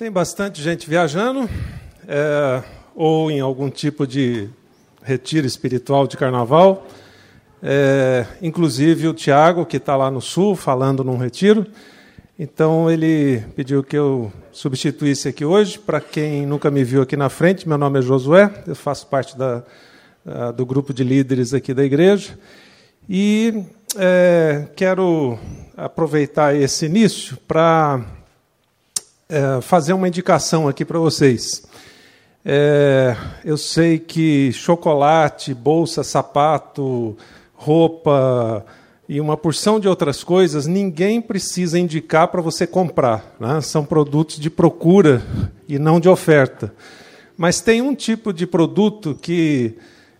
Tem bastante gente viajando, é, ou em algum tipo de retiro espiritual de carnaval. É, inclusive o Tiago, que está lá no sul, falando num retiro. Então ele pediu que eu substituísse aqui hoje. Para quem nunca me viu aqui na frente, meu nome é Josué, eu faço parte da, do grupo de líderes aqui da igreja. E é, quero aproveitar esse início para é, fazer uma indicação aqui para vocês. É, eu sei que chocolate, bolsa, sapato, roupa e uma porção de outras coisas ninguém precisa indicar para você comprar. Né? São produtos de procura e não de oferta. Mas tem um tipo de produto que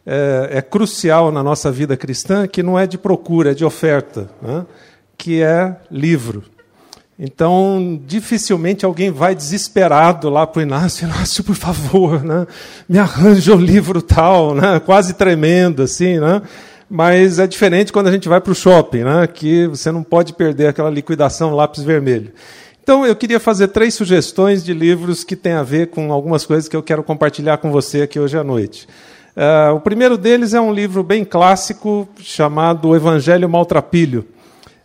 é, é crucial na nossa vida cristã, que não é de procura, é de oferta, né? que é livro. Então, dificilmente alguém vai desesperado lá para o Inácio, Inácio, por favor, né? me arranja um livro tal, né? quase tremendo, assim, né? Mas é diferente quando a gente vai para o shopping, né? que você não pode perder aquela liquidação lápis vermelho. Então, eu queria fazer três sugestões de livros que têm a ver com algumas coisas que eu quero compartilhar com você aqui hoje à noite. Uh, o primeiro deles é um livro bem clássico chamado O Evangelho Maltrapilho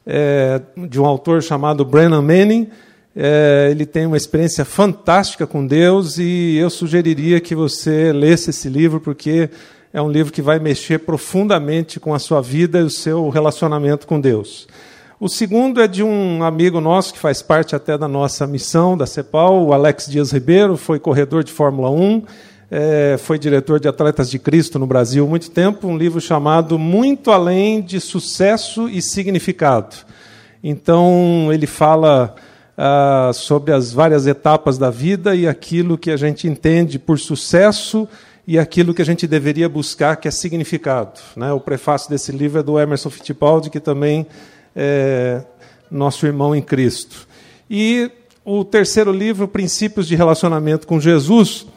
é, de um autor chamado Brennan Manning. É, ele tem uma experiência fantástica com Deus e eu sugeriria que você lesse esse livro, porque é um livro que vai mexer profundamente com a sua vida e o seu relacionamento com Deus. O segundo é de um amigo nosso que faz parte até da nossa missão da CEPAL, o Alex Dias Ribeiro, foi corredor de Fórmula 1 é, foi diretor de Atletas de Cristo no Brasil muito tempo, um livro chamado Muito Além de Sucesso e Significado. Então, ele fala ah, sobre as várias etapas da vida e aquilo que a gente entende por sucesso e aquilo que a gente deveria buscar, que é significado. Né? O prefácio desse livro é do Emerson Fittipaldi, que também é nosso irmão em Cristo. E o terceiro livro, Princípios de Relacionamento com Jesus,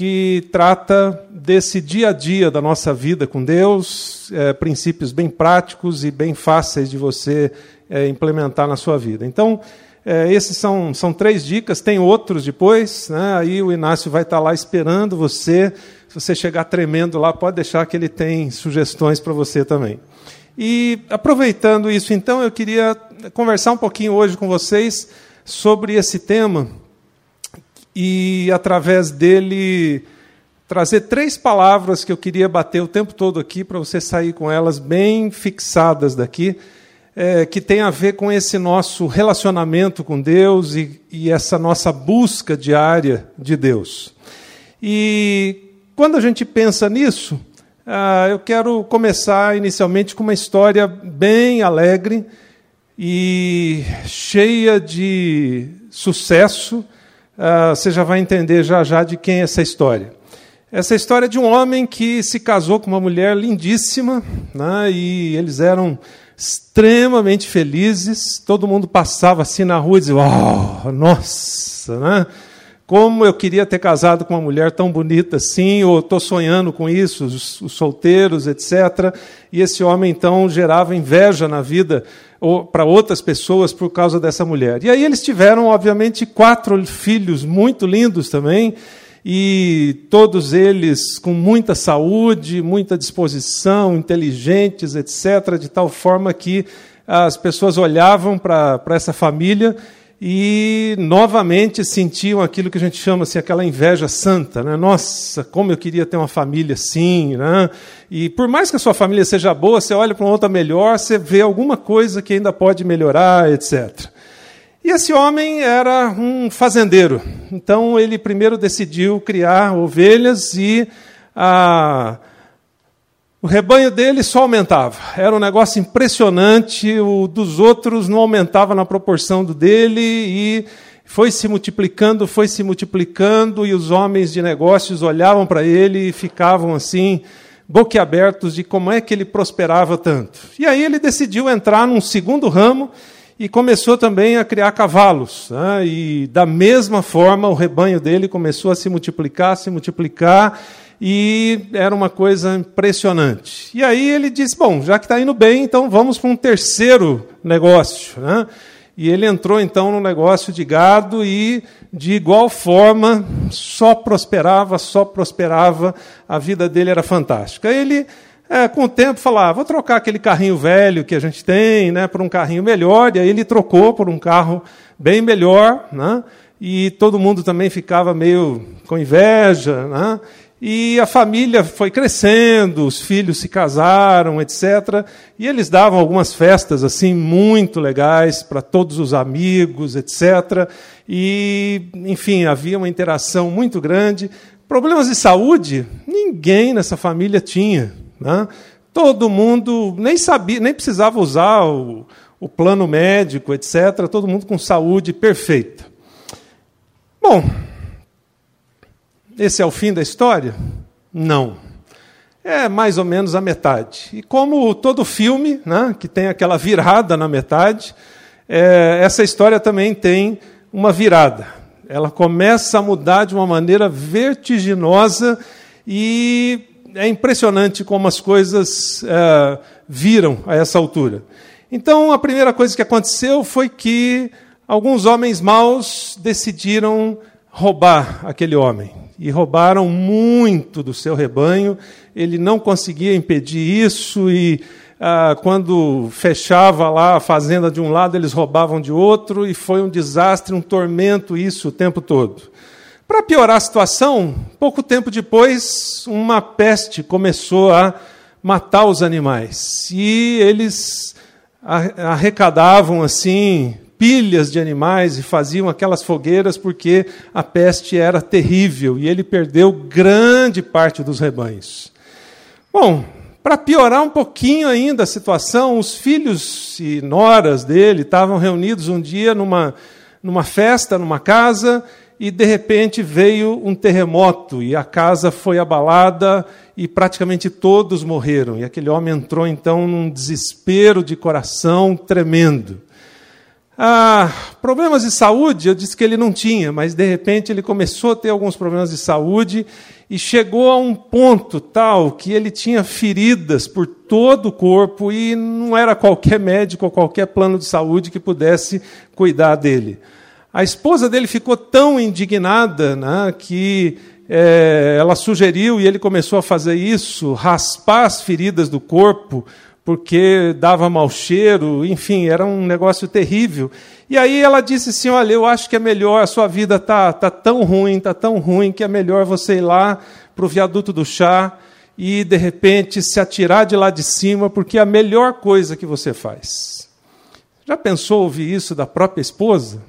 que trata desse dia a dia da nossa vida com Deus, é, princípios bem práticos e bem fáceis de você é, implementar na sua vida. Então, é, esses são, são três dicas, tem outros depois, né? aí o Inácio vai estar lá esperando você. Se você chegar tremendo lá, pode deixar que ele tem sugestões para você também. E aproveitando isso, então, eu queria conversar um pouquinho hoje com vocês sobre esse tema e através dele trazer três palavras que eu queria bater o tempo todo aqui para você sair com elas bem fixadas daqui, é, que tem a ver com esse nosso relacionamento com Deus e, e essa nossa busca diária de Deus. E quando a gente pensa nisso, ah, eu quero começar inicialmente com uma história bem alegre e cheia de sucesso uh, você já vai entender já já de quem é essa história. Essa história é de um homem que se casou com uma mulher lindíssima, né, e eles eram extremamente felizes. Todo mundo passava assim na rua e dizia: nossa, né? Como eu queria ter casado com uma mulher tão bonita assim, ou estou sonhando com isso, os, os solteiros, etc. E esse homem então gerava inveja na vida para outras pessoas por causa dessa mulher. E aí eles tiveram, obviamente, quatro filhos muito lindos também, e todos eles com muita saúde, muita disposição, inteligentes, etc., de tal forma que as pessoas olhavam para essa família e novamente sentiam aquilo que a gente chama assim, aquela inveja santa. Né? Nossa, como eu queria ter uma família assim. Né? E por mais que a sua família seja boa, você olha para uma outra melhor, você vê alguma coisa que ainda pode melhorar, etc. E esse homem era um fazendeiro. Então ele primeiro decidiu criar ovelhas e a o rebanho dele só aumentava. Era um negócio impressionante, o dos outros não aumentava na proporção do dele e foi se multiplicando, foi se multiplicando e os homens de negócios olhavam para ele e ficavam assim boquiabertos de como é que ele prosperava tanto. E aí ele decidiu entrar num segundo ramo e começou também a criar cavalos. Né? E da mesma forma o rebanho dele começou a se multiplicar, se multiplicar e era uma coisa impressionante. E aí ele disse: Bom, já que está indo bem, então vamos para um terceiro negócio. Né? E ele entrou então no negócio de gado e, de igual forma, só prosperava, só prosperava, a vida dele era fantástica. Ele, é, com o tempo, falava: vou trocar aquele carrinho velho que a gente tem né, por um carrinho melhor, e aí ele trocou por um carro bem melhor, né, e todo mundo também ficava meio com inveja. Né, e a família foi crescendo, os filhos se casaram, etc. E eles davam algumas festas assim muito legais para todos os amigos, etc. E, enfim, havia uma interação muito grande. Problemas de saúde, ninguém nessa família tinha. Né? Todo mundo nem sabia, nem precisava usar o, o plano médico, etc. Todo mundo com saúde perfeita. Bom, esse é o fim da história? Não. É mais ou menos a metade. E como todo filme, né, que tem aquela virada na metade, é, essa história também tem uma virada. Ela começa a mudar de uma maneira vertiginosa e é impressionante como as coisas é, viram a essa altura. Então, a primeira coisa que aconteceu foi que alguns homens maus decidiram roubar aquele homem e roubaram muito do seu rebanho. Ele não conseguia impedir isso e ah, quando fechava lá a fazenda de um lado, eles roubavam de outro e foi um desastre, um tormento isso o tempo todo. Para piorar a situação, pouco tempo depois, uma peste começou a matar os animais e eles arrecadavam assim pilhas de animais e faziam aquelas fogueiras porque a peste era terrível e ele perdeu grande parte dos rebanhos. Bom, para piorar um pouquinho ainda a situação, os filhos e noras dele estavam reunidos um dia numa, numa festa, numa casa, e de repente veio um terremoto e a casa foi abalada e praticamente todos morreram. E aquele homem entrou então num desespero de coração tremendo. Ah, problemas de saúde, eu disse que ele não tinha, mas de repente ele começou a ter alguns problemas de saúde e chegou a um ponto tal que ele tinha feridas por todo o corpo e não era qualquer médico ou qualquer plano de saúde que pudesse cuidar dele. A esposa dele ficou tão indignada né, que é, ela sugeriu, e ele começou a fazer isso, raspar as feridas do corpo porque dava mau cheiro, enfim, era um negócio terrível. E aí ela disse assim: Olha, eu acho que é melhor, a sua vida está tá tão ruim, está tão ruim, que é melhor você ir lá para o viaduto do chá e, de repente, se atirar de lá de cima, porque é a melhor coisa que você faz. Já pensou ouvir isso da própria esposa?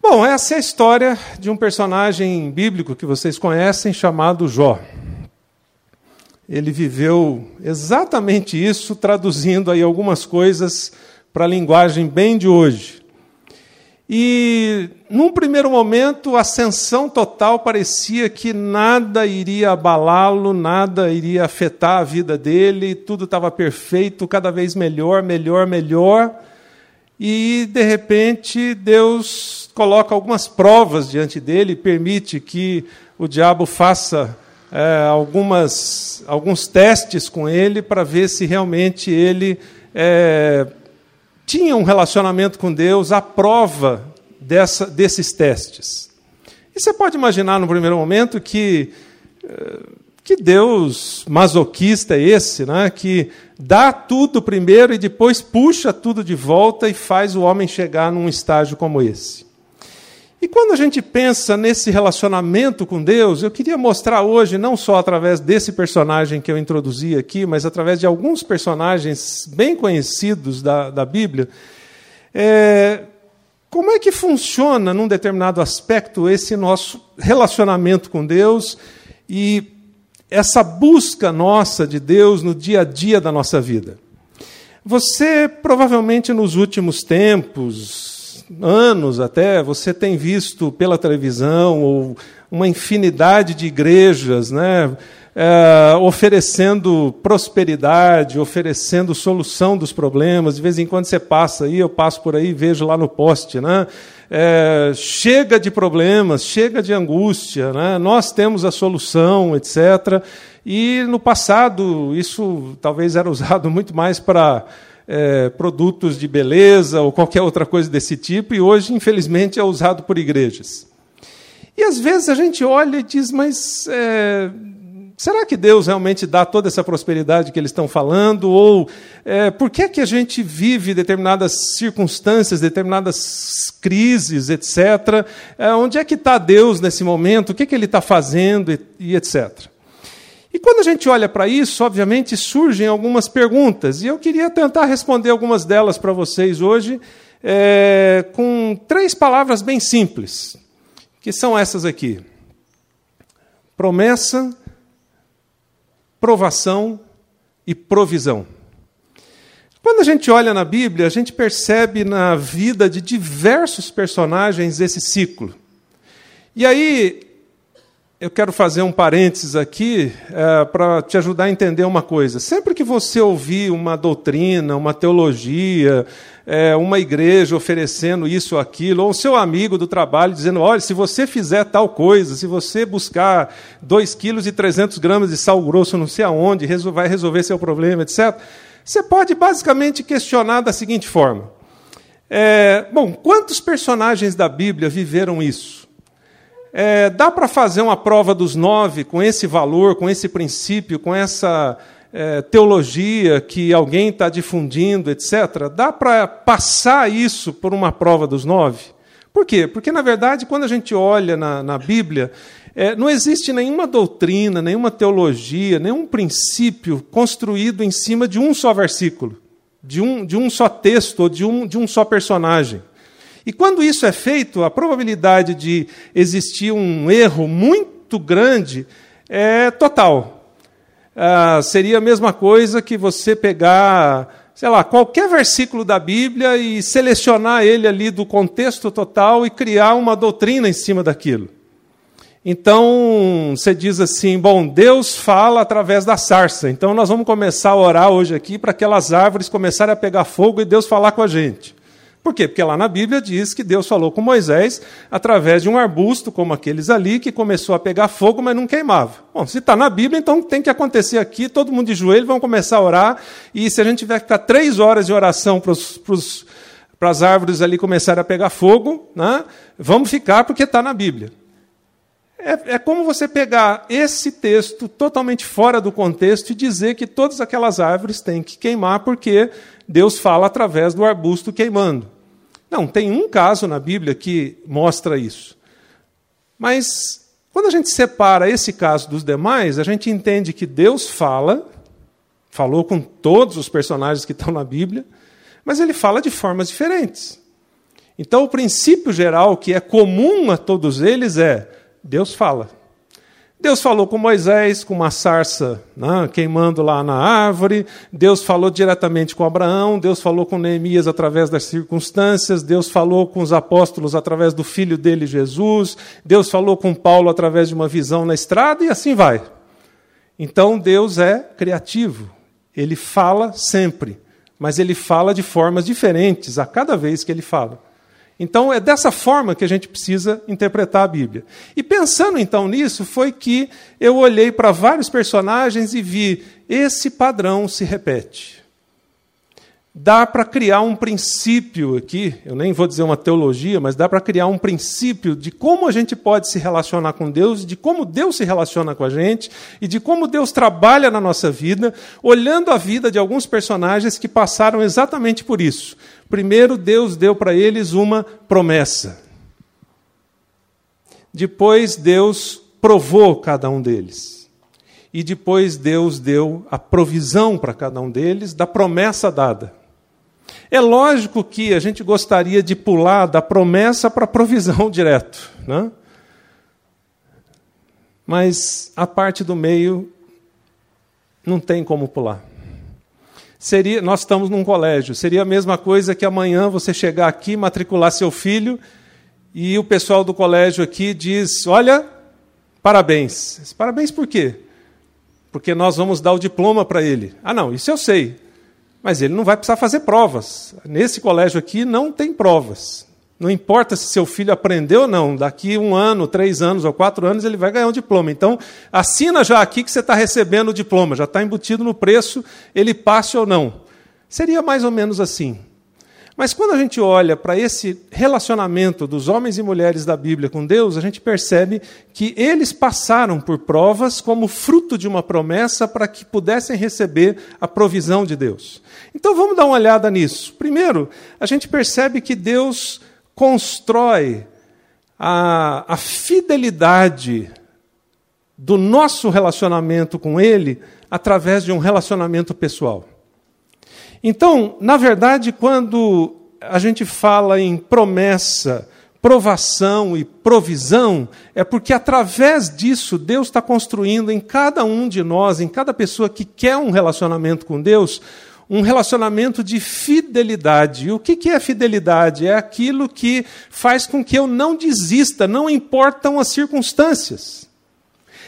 Bom, essa é a história de um personagem bíblico que vocês conhecem chamado Jó ele viveu exatamente isso, traduzindo aí algumas coisas para a linguagem bem de hoje. E, num primeiro momento, a ascensão total parecia que nada iria abalá-lo, nada iria afetar a vida dele, tudo estava perfeito, cada vez melhor, melhor, melhor. E, de repente, Deus coloca algumas provas diante dele, permite que o diabo faça é, algumas, alguns testes com ele para ver se realmente ele é, tinha um relacionamento com Deus à prova dessa, desses testes. E você pode imaginar no primeiro momento que é, que Deus masoquista é esse, né? que dá tudo primeiro e depois puxa tudo de volta e faz o homem chegar num estágio como esse. E quando a gente pensa nesse relacionamento com Deus, eu queria mostrar hoje, não só através desse personagem que eu introduzi aqui, mas através de alguns personagens bem conhecidos da, da Bíblia, é, como é que funciona, num determinado aspecto, esse nosso relacionamento com Deus e essa busca nossa de Deus no dia a dia da nossa vida. Você provavelmente nos últimos tempos, anos até, você tem visto pela televisão ou uma infinidade de igrejas, né, é, oferecendo prosperidade, oferecendo solução dos problemas. De vez em quando você passa aí, eu passo por aí, vejo lá no poste, né? É, chega de problemas, chega de angústia, né? nós temos a solução, etc. E no passado, isso talvez era usado muito mais para é, produtos de beleza ou qualquer outra coisa desse tipo, e hoje, infelizmente, é usado por igrejas. E às vezes a gente olha e diz, mas é, será que Deus realmente dá toda essa prosperidade que eles estão falando? Ou é, por que, é que a gente vive determinadas circunstâncias, determinadas crises, etc. É, onde é que está Deus nesse momento? O que, é que Ele está fazendo e, e etc. E quando a gente olha para isso, obviamente surgem algumas perguntas, e eu queria tentar responder algumas delas para vocês hoje, é, com três palavras bem simples, que são essas aqui: promessa, provação e provisão. Quando a gente olha na Bíblia, a gente percebe na vida de diversos personagens esse ciclo. E aí, eu quero fazer um parênteses aqui é, para te ajudar a entender uma coisa. Sempre que você ouvir uma doutrina, uma teologia, é, uma igreja oferecendo isso ou aquilo, ou o seu amigo do trabalho dizendo: olha, se você fizer tal coisa, se você buscar 2,3 kg 300 gramas de sal grosso não sei aonde, vai resolver seu problema, etc. Você pode basicamente questionar da seguinte forma: é, bom, quantos personagens da Bíblia viveram isso? É, dá para fazer uma prova dos nove com esse valor, com esse princípio, com essa é, teologia que alguém está difundindo, etc. Dá para passar isso por uma prova dos nove? Por quê? Porque, na verdade, quando a gente olha na, na Bíblia, é, não existe nenhuma doutrina, nenhuma teologia, nenhum princípio construído em cima de um só versículo, de um, de um só texto ou de um, de um só personagem. E quando isso é feito, a probabilidade de existir um erro muito grande é total. Ah, seria a mesma coisa que você pegar, sei lá, qualquer versículo da Bíblia e selecionar ele ali do contexto total e criar uma doutrina em cima daquilo. Então, você diz assim: bom, Deus fala através da sarça. Então, nós vamos começar a orar hoje aqui para aquelas árvores começarem a pegar fogo e Deus falar com a gente. Por quê? Porque lá na Bíblia diz que Deus falou com Moisés através de um arbusto, como aqueles ali, que começou a pegar fogo, mas não queimava. Bom, se está na Bíblia, então tem que acontecer aqui, todo mundo de joelho, vão começar a orar, e se a gente tiver que ficar três horas de oração para as árvores ali começarem a pegar fogo, né, vamos ficar porque está na Bíblia. É, é, como você pegar esse texto totalmente fora do contexto e dizer que todas aquelas árvores têm que queimar porque Deus fala através do arbusto queimando. Não, tem um caso na Bíblia que mostra isso. Mas quando a gente separa esse caso dos demais, a gente entende que Deus fala, falou com todos os personagens que estão na Bíblia, mas ele fala de formas diferentes. Então, o princípio geral que é comum a todos eles é: Deus fala. Deus falou com Moisés, com uma sarça né, queimando lá na árvore. Deus falou diretamente com Abraão. Deus falou com Neemias através das circunstâncias. Deus falou com os apóstolos através do filho dele, Jesus. Deus falou com Paulo através de uma visão na estrada e assim vai. Então Deus é criativo. Ele fala sempre, mas ele fala de formas diferentes a cada vez que ele fala. Então é dessa forma que a gente precisa interpretar a Bíblia. E pensando então nisso, foi que eu olhei para vários personagens e vi esse padrão se repete. Dá para criar um princípio aqui, eu nem vou dizer uma teologia, mas dá para criar um princípio de como a gente pode se relacionar com Deus, de como Deus se relaciona com a gente e de como Deus trabalha na nossa vida, olhando a vida de alguns personagens que passaram exatamente por isso Primeiro, Deus deu para eles uma promessa. Depois, Deus provou cada um deles. E depois, Deus deu a provisão para cada um deles da promessa dada. É lógico que a gente gostaria de pular da promessa para a provisão direto. Né? Mas a parte do meio não tem como pular seria, nós estamos num colégio, seria a mesma coisa que amanhã você chegar aqui, matricular seu filho, e o pessoal do colégio aqui diz: Olha, parabéns. Parabéns por quê? Porque nós vamos dar o diploma para ele. Ah, não, isso eu sei. Mas ele não vai precisar fazer provas. Nesse colégio aqui não tem provas. Não importa se seu filho aprendeu ou não, daqui um ano, três anos ou quatro anos ele vai ganhar um diploma. Então, assina já aqui que você está recebendo o diploma, já está embutido no preço, ele passe ou não. Seria mais ou menos assim. Mas quando a gente olha para esse relacionamento dos homens e mulheres da Bíblia com Deus, a gente percebe que eles passaram por provas como fruto de uma promessa para que pudessem receber a provisão de Deus. Então vamos dar uma olhada nisso. Primeiro, a gente percebe que Deus constrói a, a fidelidade do nosso relacionamento com Ele através de um relacionamento pessoal. Então, na verdade, quando a gente fala em promessa, provação e provisão, é porque através disso Deus está construindo em cada um de nós, em cada pessoa que quer um relacionamento com Deus, um relacionamento de fidelidade. E o que é fidelidade? É aquilo que faz com que eu não desista, não importam as circunstâncias.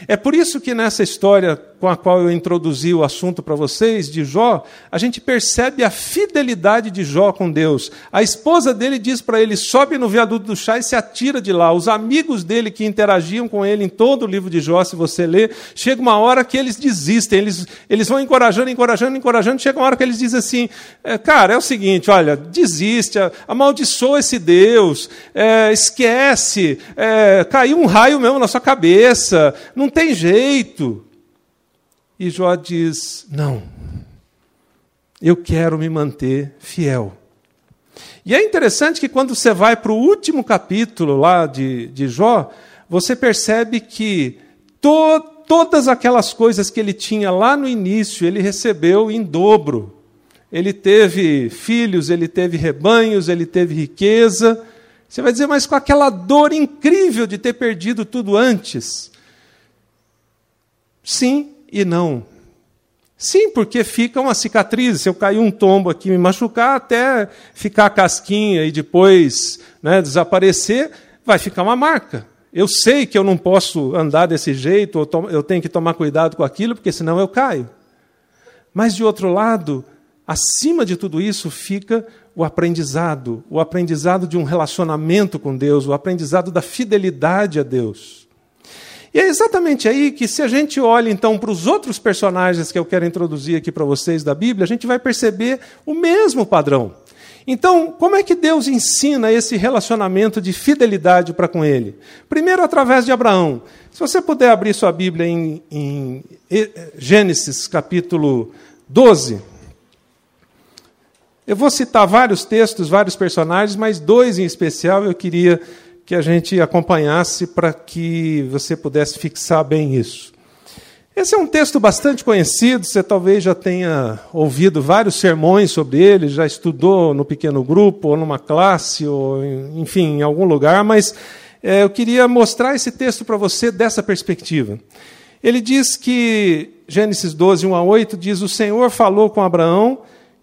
É por isso que nessa história com a qual eu introduzi o assunto para vocês, de Jó, a gente percebe a fidelidade de Jó com Deus. A esposa dele diz para ele: sobe no viaduto do chá e se atira de lá. Os amigos dele que interagiam com ele em todo o livro de Jó, se você ler, chega uma hora que eles desistem, eles, eles vão encorajando, encorajando, encorajando. Chega uma hora que eles dizem assim: é, cara, é o seguinte, olha, desiste, amaldiçoa esse Deus, é, esquece, é, caiu um raio mesmo na sua cabeça, não tem jeito. E Jó diz: Não, eu quero me manter fiel. E é interessante que quando você vai para o último capítulo lá de, de Jó, você percebe que to, todas aquelas coisas que ele tinha lá no início, ele recebeu em dobro. Ele teve filhos, ele teve rebanhos, ele teve riqueza. Você vai dizer, mas com aquela dor incrível de ter perdido tudo antes. Sim, e não. Sim, porque fica uma cicatriz. Se eu cair um tombo aqui e me machucar, até ficar casquinha e depois né, desaparecer, vai ficar uma marca. Eu sei que eu não posso andar desse jeito, eu tenho que tomar cuidado com aquilo, porque senão eu caio. Mas, de outro lado, acima de tudo isso fica o aprendizado o aprendizado de um relacionamento com Deus, o aprendizado da fidelidade a Deus. E é exatamente aí que, se a gente olha então para os outros personagens que eu quero introduzir aqui para vocês da Bíblia, a gente vai perceber o mesmo padrão. Então, como é que Deus ensina esse relacionamento de fidelidade para com Ele? Primeiro, através de Abraão. Se você puder abrir sua Bíblia em, em Gênesis capítulo 12. Eu vou citar vários textos, vários personagens, mas dois em especial eu queria que a gente acompanhasse para que você pudesse fixar bem isso. Esse é um texto bastante conhecido, você talvez já tenha ouvido vários sermões sobre ele, já estudou no pequeno grupo, ou numa classe, ou enfim, em algum lugar, mas é, eu queria mostrar esse texto para você dessa perspectiva. Ele diz que, Gênesis 12, 1 a 8, diz: O Senhor falou com Abraão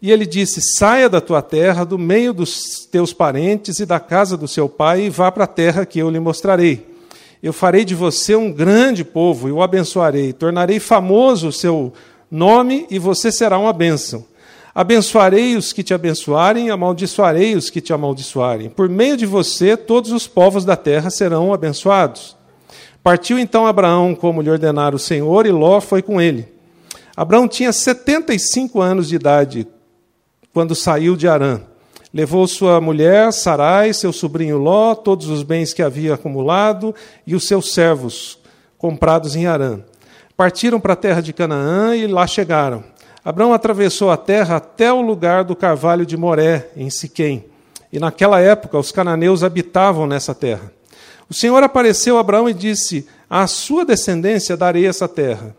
e ele disse: Saia da tua terra, do meio dos teus parentes e da casa do seu pai, e vá para a terra que eu lhe mostrarei. Eu farei de você um grande povo e o abençoarei. Tornarei famoso o seu nome e você será uma bênção. Abençoarei os que te abençoarem, amaldiçoarei os que te amaldiçoarem. Por meio de você, todos os povos da terra serão abençoados. Partiu então Abraão como lhe ordenara o Senhor, e Ló foi com ele. Abraão tinha 75 anos de idade quando saiu de Arã. Levou sua mulher, Sarai, seu sobrinho Ló, todos os bens que havia acumulado e os seus servos, comprados em Arã. Partiram para a terra de Canaã e lá chegaram. Abraão atravessou a terra até o lugar do carvalho de Moré, em Siquém. E naquela época os cananeus habitavam nessa terra. O Senhor apareceu a Abraão e disse: À sua descendência darei essa terra.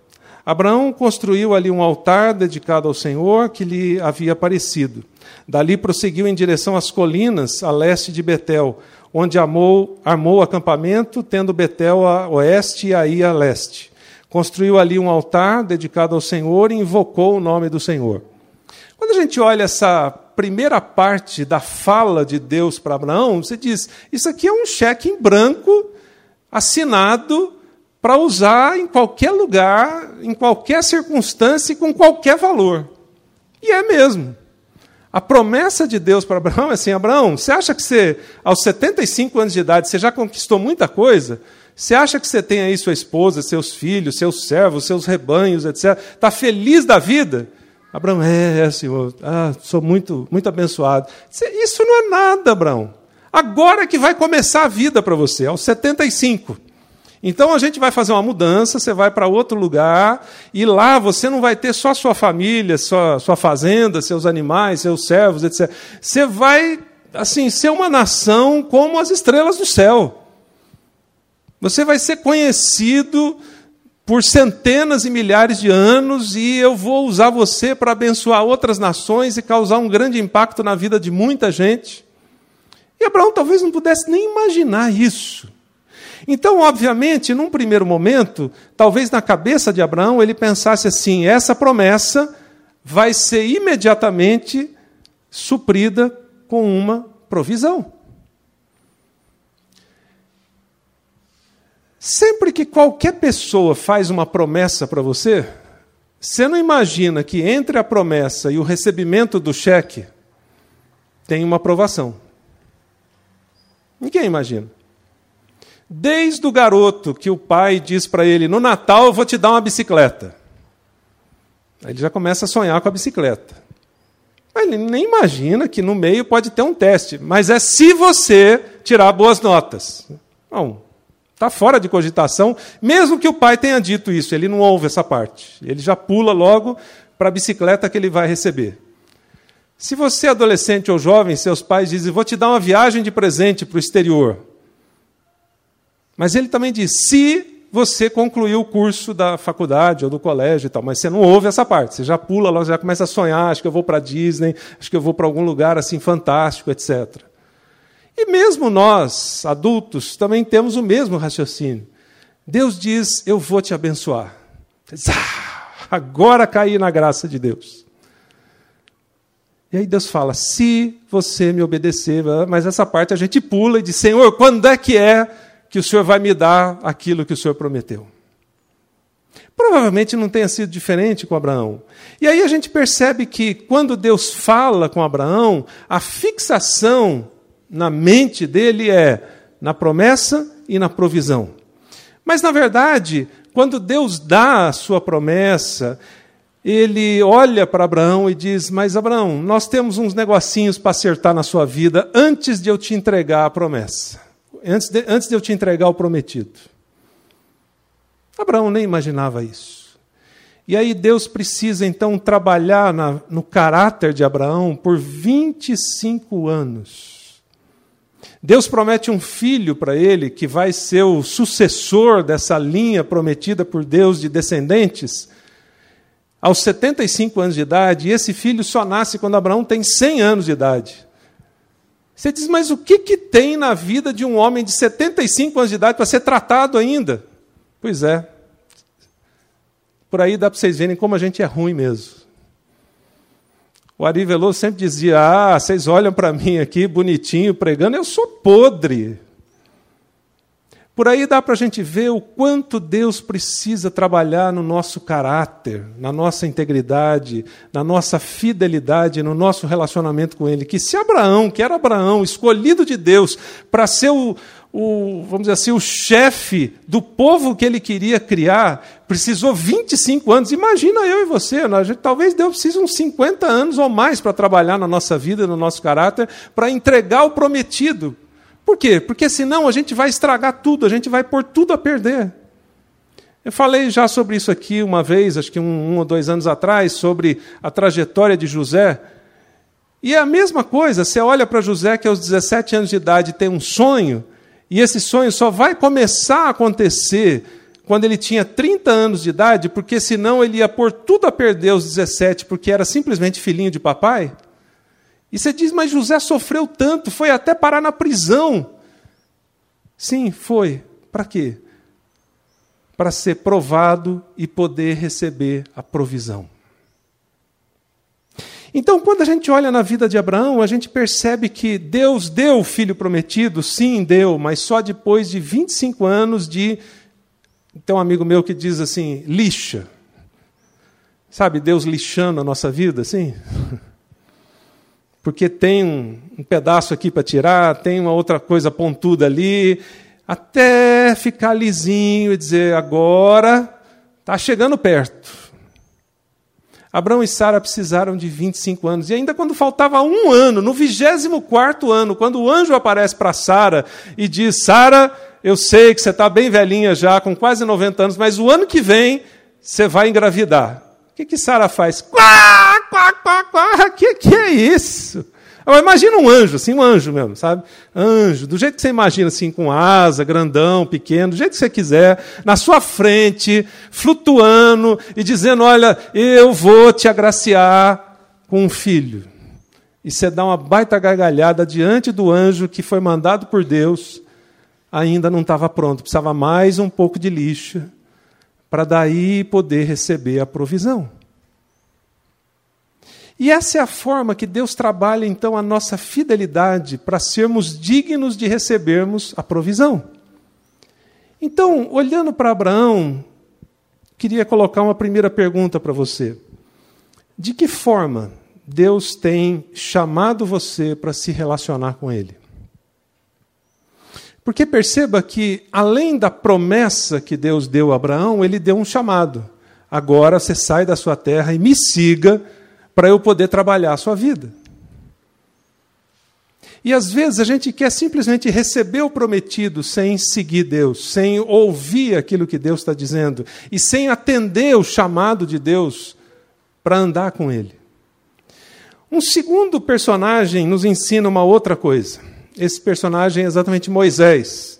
Abraão construiu ali um altar dedicado ao Senhor que lhe havia aparecido. Dali prosseguiu em direção às colinas a leste de Betel, onde amou, armou acampamento, tendo Betel a oeste e Aí a leste. Construiu ali um altar dedicado ao Senhor e invocou o nome do Senhor. Quando a gente olha essa primeira parte da fala de Deus para Abraão, você diz: isso aqui é um cheque em branco assinado para usar em qualquer lugar, em qualquer circunstância e com qualquer valor. E é mesmo. A promessa de Deus para Abraão é assim: Abraão, você acha que você, aos 75 anos de idade, você já conquistou muita coisa? Você acha que você tem aí sua esposa, seus filhos, seus servos, seus rebanhos, etc. Está feliz da vida? Abraão, é, é, Senhor, ah, sou muito, muito abençoado. Isso não é nada, Abraão. Agora que vai começar a vida para você, aos 75. Então a gente vai fazer uma mudança, você vai para outro lugar, e lá você não vai ter só sua família, sua, sua fazenda, seus animais, seus servos, etc. Você vai, assim, ser uma nação como as estrelas do céu. Você vai ser conhecido por centenas e milhares de anos e eu vou usar você para abençoar outras nações e causar um grande impacto na vida de muita gente. E Abraão talvez não pudesse nem imaginar isso. Então, obviamente, num primeiro momento, talvez na cabeça de Abraão ele pensasse assim: essa promessa vai ser imediatamente suprida com uma provisão. Sempre que qualquer pessoa faz uma promessa para você, você não imagina que entre a promessa e o recebimento do cheque tem uma aprovação. Ninguém imagina. Desde o garoto que o pai diz para ele: No Natal eu vou te dar uma bicicleta. Aí ele já começa a sonhar com a bicicleta. Mas ele nem imagina que no meio pode ter um teste. Mas é se você tirar boas notas. Não, Está fora de cogitação, mesmo que o pai tenha dito isso, ele não ouve essa parte. Ele já pula logo para a bicicleta que ele vai receber. Se você é adolescente ou jovem, seus pais dizem: Vou te dar uma viagem de presente para o exterior. Mas ele também diz: Se você concluiu o curso da faculdade ou do colégio e tal, mas você não ouve essa parte, você já pula logo, já começa a sonhar: acho que eu vou para Disney, acho que eu vou para algum lugar assim fantástico, etc. E mesmo nós, adultos, também temos o mesmo raciocínio. Deus diz: Eu vou te abençoar. Ah, agora caí na graça de Deus. E aí Deus fala: Se você me obedecer, mas essa parte a gente pula e diz: Senhor, quando é que é que o Senhor vai me dar aquilo que o Senhor prometeu? Provavelmente não tenha sido diferente com Abraão. E aí a gente percebe que quando Deus fala com Abraão, a fixação na mente dele é na promessa e na provisão. Mas, na verdade, quando Deus dá a sua promessa, ele olha para Abraão e diz: Mas, Abraão, nós temos uns negocinhos para acertar na sua vida antes de eu te entregar a promessa, antes de, antes de eu te entregar o prometido. Abraão nem imaginava isso. E aí Deus precisa então trabalhar na, no caráter de Abraão por 25 anos. Deus promete um filho para ele que vai ser o sucessor dessa linha prometida por Deus de descendentes. Aos 75 anos de idade, e esse filho só nasce quando Abraão tem 100 anos de idade. Você diz, mas o que, que tem na vida de um homem de 75 anos de idade para ser tratado ainda? Pois é. Por aí dá para vocês verem como a gente é ruim mesmo. O Ari Veloso sempre dizia: Ah, vocês olham para mim aqui bonitinho pregando, eu sou podre. Por aí dá para a gente ver o quanto Deus precisa trabalhar no nosso caráter, na nossa integridade, na nossa fidelidade, no nosso relacionamento com Ele. Que se Abraão, que era Abraão, escolhido de Deus para ser o, o, vamos dizer assim, o chefe do povo que ele queria criar, precisou 25 anos. Imagina eu e você, né? gente, talvez Deus precise uns 50 anos ou mais para trabalhar na nossa vida, no nosso caráter, para entregar o prometido. Por quê? Porque senão a gente vai estragar tudo, a gente vai pôr tudo a perder. Eu falei já sobre isso aqui uma vez, acho que um, um ou dois anos atrás, sobre a trajetória de José. E é a mesma coisa, você olha para José que aos 17 anos de idade tem um sonho, e esse sonho só vai começar a acontecer quando ele tinha 30 anos de idade, porque senão ele ia pôr tudo a perder aos 17, porque era simplesmente filhinho de papai. E você diz, mas José sofreu tanto, foi até parar na prisão. Sim, foi. Para quê? Para ser provado e poder receber a provisão. Então, quando a gente olha na vida de Abraão, a gente percebe que Deus deu o filho prometido, sim, deu, mas só depois de 25 anos de. Tem um amigo meu que diz assim: lixa. Sabe, Deus lixando a nossa vida, assim? Porque tem um, um pedaço aqui para tirar, tem uma outra coisa pontuda ali, até ficar lisinho e dizer: agora está chegando perto Abraão e Sara precisaram de 25 anos. E ainda quando faltava um ano, no 24 ano, quando o anjo aparece para Sara e diz: Sara, eu sei que você está bem velhinha já, com quase 90 anos, mas o ano que vem você vai engravidar. O que, que Sara faz? Quá, Que que é isso? Imagina um anjo, assim, um anjo mesmo, sabe? Anjo, do jeito que você imagina, assim, com asa, grandão, pequeno, do jeito que você quiser, na sua frente, flutuando e dizendo: Olha, eu vou te agraciar com um filho. E você dá uma baita gargalhada diante do anjo que foi mandado por Deus, ainda não estava pronto, precisava mais um pouco de lixo para daí poder receber a provisão. E essa é a forma que Deus trabalha então a nossa fidelidade para sermos dignos de recebermos a provisão. Então, olhando para Abraão, queria colocar uma primeira pergunta para você. De que forma Deus tem chamado você para se relacionar com Ele? Porque perceba que, além da promessa que Deus deu a Abraão, ele deu um chamado. Agora você sai da sua terra e me siga para eu poder trabalhar a sua vida. E às vezes a gente quer simplesmente receber o prometido sem seguir Deus, sem ouvir aquilo que Deus está dizendo e sem atender o chamado de Deus para andar com Ele. Um segundo personagem nos ensina uma outra coisa. Esse personagem é exatamente Moisés.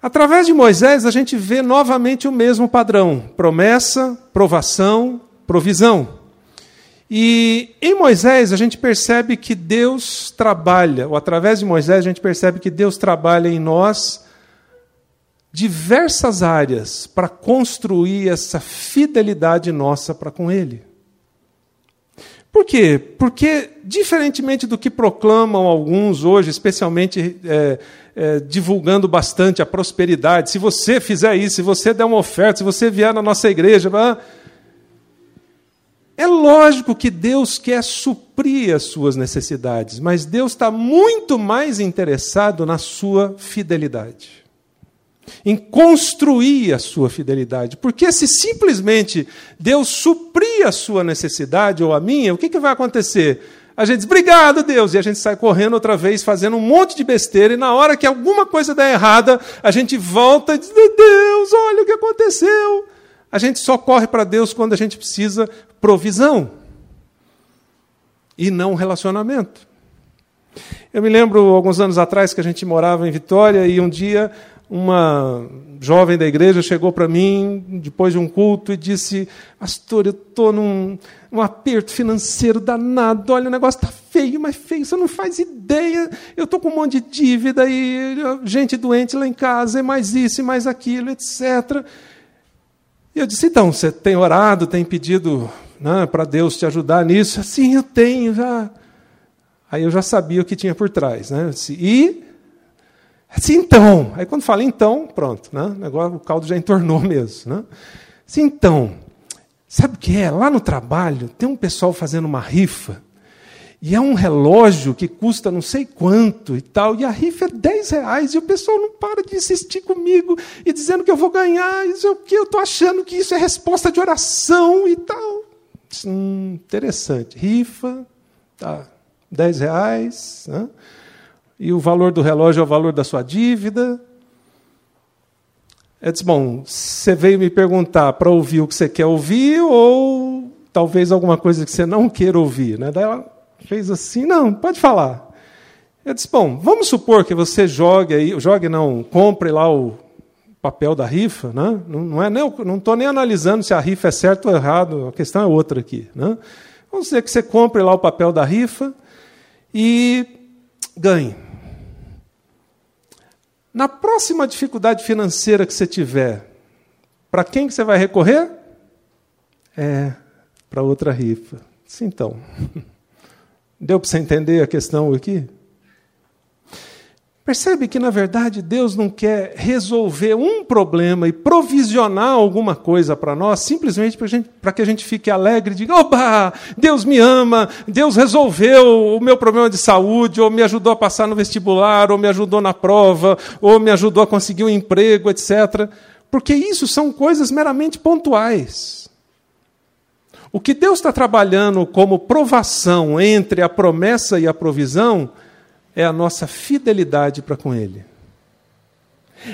Através de Moisés, a gente vê novamente o mesmo padrão: promessa, provação, provisão. E em Moisés a gente percebe que Deus trabalha, ou através de Moisés a gente percebe que Deus trabalha em nós diversas áreas para construir essa fidelidade nossa para com Ele. Por quê? Porque, diferentemente do que proclamam alguns hoje, especialmente é, é, divulgando bastante a prosperidade, se você fizer isso, se você der uma oferta, se você vier na nossa igreja, é lógico que Deus quer suprir as suas necessidades, mas Deus está muito mais interessado na sua fidelidade. Em construir a sua fidelidade. Porque se simplesmente Deus suprir a sua necessidade ou a minha, o que, que vai acontecer? A gente diz, obrigado, Deus, e a gente sai correndo outra vez, fazendo um monte de besteira, e na hora que alguma coisa der errada, a gente volta e diz, Deus, olha o que aconteceu. A gente só corre para Deus quando a gente precisa provisão e não relacionamento. Eu me lembro, alguns anos atrás, que a gente morava em Vitória e um dia uma jovem da igreja chegou para mim, depois de um culto, e disse: Pastor, eu estou num, num aperto financeiro danado, olha, o negócio está feio, mas feio, você não faz ideia. Eu estou com um monte de dívida e gente doente lá em casa, e mais isso, e mais aquilo, etc. E eu disse: então, você tem orado, tem pedido né, para Deus te ajudar nisso? Sim, eu tenho já. Aí eu já sabia o que tinha por trás. Né? Disse, e. Assim, então. Aí quando fala então, pronto. Né? O, negócio, o caldo já entornou mesmo. Né? Assim, então. Sabe o que é? Lá no trabalho tem um pessoal fazendo uma rifa e é um relógio que custa não sei quanto e tal, e a rifa é 10 reais, e o pessoal não para de insistir comigo e dizendo que eu vou ganhar, isso é o que eu estou achando que isso é resposta de oração e tal. Hum, interessante. Rifa, tá, 10 reais, né? e o valor do relógio é o valor da sua dívida. Eu disse, bom, você veio me perguntar para ouvir o que você quer ouvir ou talvez alguma coisa que você não queira ouvir. Né? Daí ela fez assim, não, pode falar. Eu disse, bom, vamos supor que você jogue aí, jogue não, compre lá o papel da rifa, né? não, não é nem, não estou nem analisando se a rifa é certa ou errado, a questão é outra aqui. Né? Vamos dizer que você compre lá o papel da rifa e ganhe. Na próxima dificuldade financeira que você tiver, para quem que você vai recorrer? É, para outra rifa. Sim, então. Deu para você entender a questão aqui? Percebe que, na verdade, Deus não quer resolver um problema e provisionar alguma coisa para nós, simplesmente para que a gente fique alegre e diga: Deus me ama, Deus resolveu o meu problema de saúde, ou me ajudou a passar no vestibular, ou me ajudou na prova, ou me ajudou a conseguir um emprego, etc. Porque isso são coisas meramente pontuais. O que Deus está trabalhando como provação entre a promessa e a provisão é a nossa fidelidade para com Ele.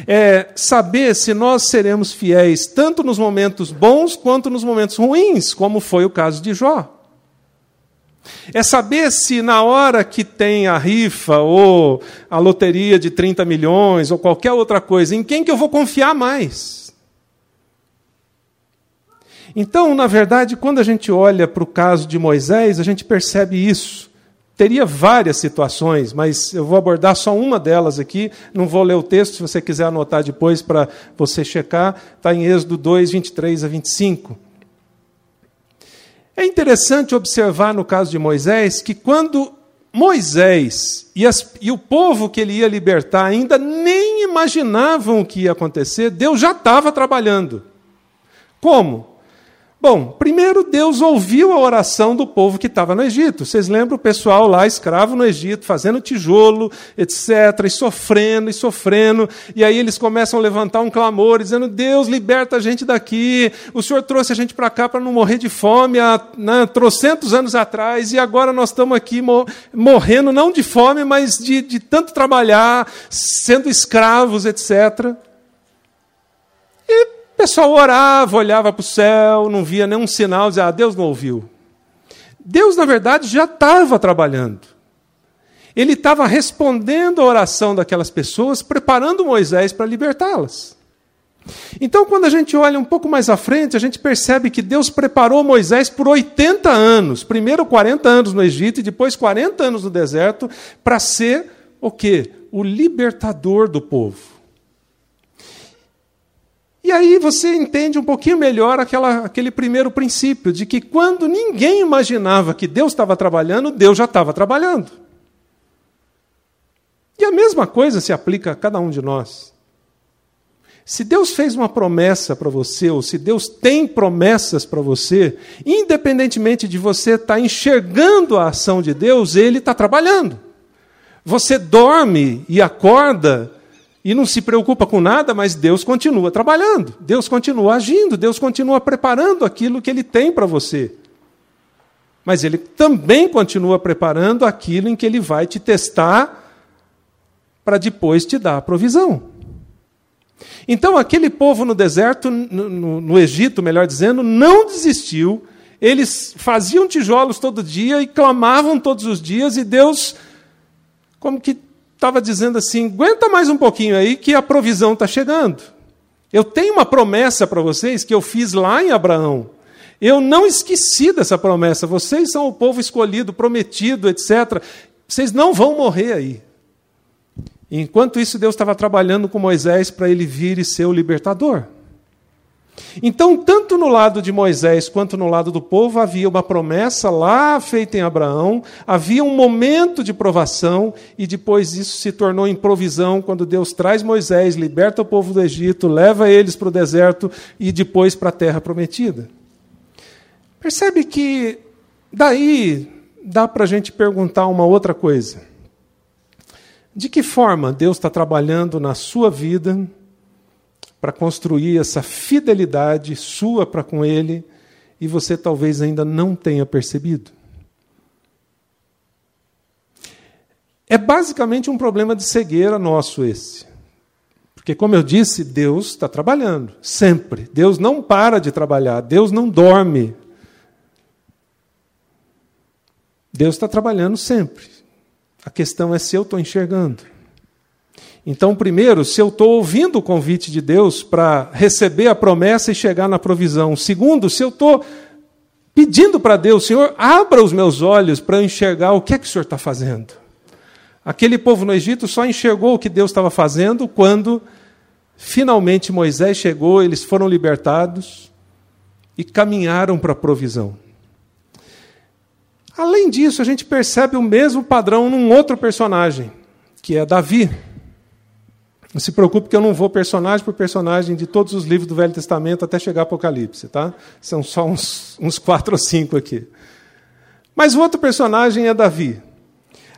É saber se nós seremos fiéis tanto nos momentos bons quanto nos momentos ruins, como foi o caso de Jó. É saber se na hora que tem a rifa ou a loteria de 30 milhões ou qualquer outra coisa, em quem que eu vou confiar mais? Então, na verdade, quando a gente olha para o caso de Moisés, a gente percebe isso. Teria várias situações, mas eu vou abordar só uma delas aqui. Não vou ler o texto, se você quiser anotar depois para você checar. Está em Êxodo 2, 23 a 25. É interessante observar no caso de Moisés que quando Moisés e, as, e, o povo que ele ia libertar ainda nem imaginavam o que ia acontecer, Deus já estava trabalhando. Como? Bom, primeiro Deus ouviu a oração do povo que estava no Egito. Vocês lembram o pessoal lá, escravo no Egito, fazendo tijolo, etc., e sofrendo e sofrendo. E aí eles começam a levantar um clamor, dizendo: Deus, liberta a gente daqui. O Senhor trouxe a gente para cá para não morrer de fome há né, trocentos anos atrás, e agora nós estamos aqui morrendo, não de fome, mas de, de tanto trabalhar, sendo escravos, etc. E pessoal orava, olhava para o céu, não via nenhum sinal, dizia, ah, Deus não ouviu. Deus, na verdade, já estava trabalhando. Ele estava respondendo a oração daquelas pessoas, preparando Moisés para libertá-las. Então, quando a gente olha um pouco mais à frente, a gente percebe que Deus preparou Moisés por 80 anos. Primeiro 40 anos no Egito e depois 40 anos no deserto, para ser o quê? O libertador do povo. E aí você entende um pouquinho melhor aquela, aquele primeiro princípio, de que quando ninguém imaginava que Deus estava trabalhando, Deus já estava trabalhando. E a mesma coisa se aplica a cada um de nós. Se Deus fez uma promessa para você, ou se Deus tem promessas para você, independentemente de você estar tá enxergando a ação de Deus, Ele está trabalhando. Você dorme e acorda e não se preocupa com nada, mas Deus continua trabalhando, Deus continua agindo, Deus continua preparando aquilo que Ele tem para você. Mas Ele também continua preparando aquilo em que Ele vai te testar para depois te dar a provisão. Então, aquele povo no deserto, no, no, no Egito, melhor dizendo, não desistiu. Eles faziam tijolos todo dia e clamavam todos os dias, e Deus, como que estava dizendo assim: aguenta mais um pouquinho aí que a provisão está chegando. Eu tenho uma promessa para vocês que eu fiz lá em Abraão. Eu não esqueci dessa promessa. Vocês são o povo escolhido, prometido, etc. Vocês não vão morrer aí. Enquanto isso, Deus estava trabalhando com Moisés para ele vir e ser o libertador. Então, tanto no lado de Moisés quanto no lado do povo, havia uma promessa lá feita em Abraão, havia um momento de provação, e depois isso se tornou em provisão quando Deus traz Moisés, liberta o povo do Egito, leva eles para o deserto e depois para a terra prometida. Percebe que daí dá para a gente perguntar uma outra coisa. De que forma Deus está trabalhando na sua vida? Para construir essa fidelidade sua para com Ele e você talvez ainda não tenha percebido. É basicamente um problema de cegueira nosso esse. Porque, como eu disse, Deus está trabalhando, sempre. Deus não para de trabalhar, Deus não dorme. Deus está trabalhando sempre. A questão é se eu estou enxergando. Então, primeiro, se eu estou ouvindo o convite de Deus para receber a promessa e chegar na provisão. Segundo, se eu estou pedindo para Deus, Senhor, abra os meus olhos para eu enxergar o que é que o Senhor está fazendo. Aquele povo no Egito só enxergou o que Deus estava fazendo quando finalmente Moisés chegou, eles foram libertados e caminharam para a provisão. Além disso, a gente percebe o mesmo padrão num outro personagem, que é Davi. Não se preocupe que eu não vou personagem por personagem de todos os livros do Velho Testamento até chegar ao Apocalipse, tá? São só uns, uns quatro ou cinco aqui. Mas o outro personagem é Davi.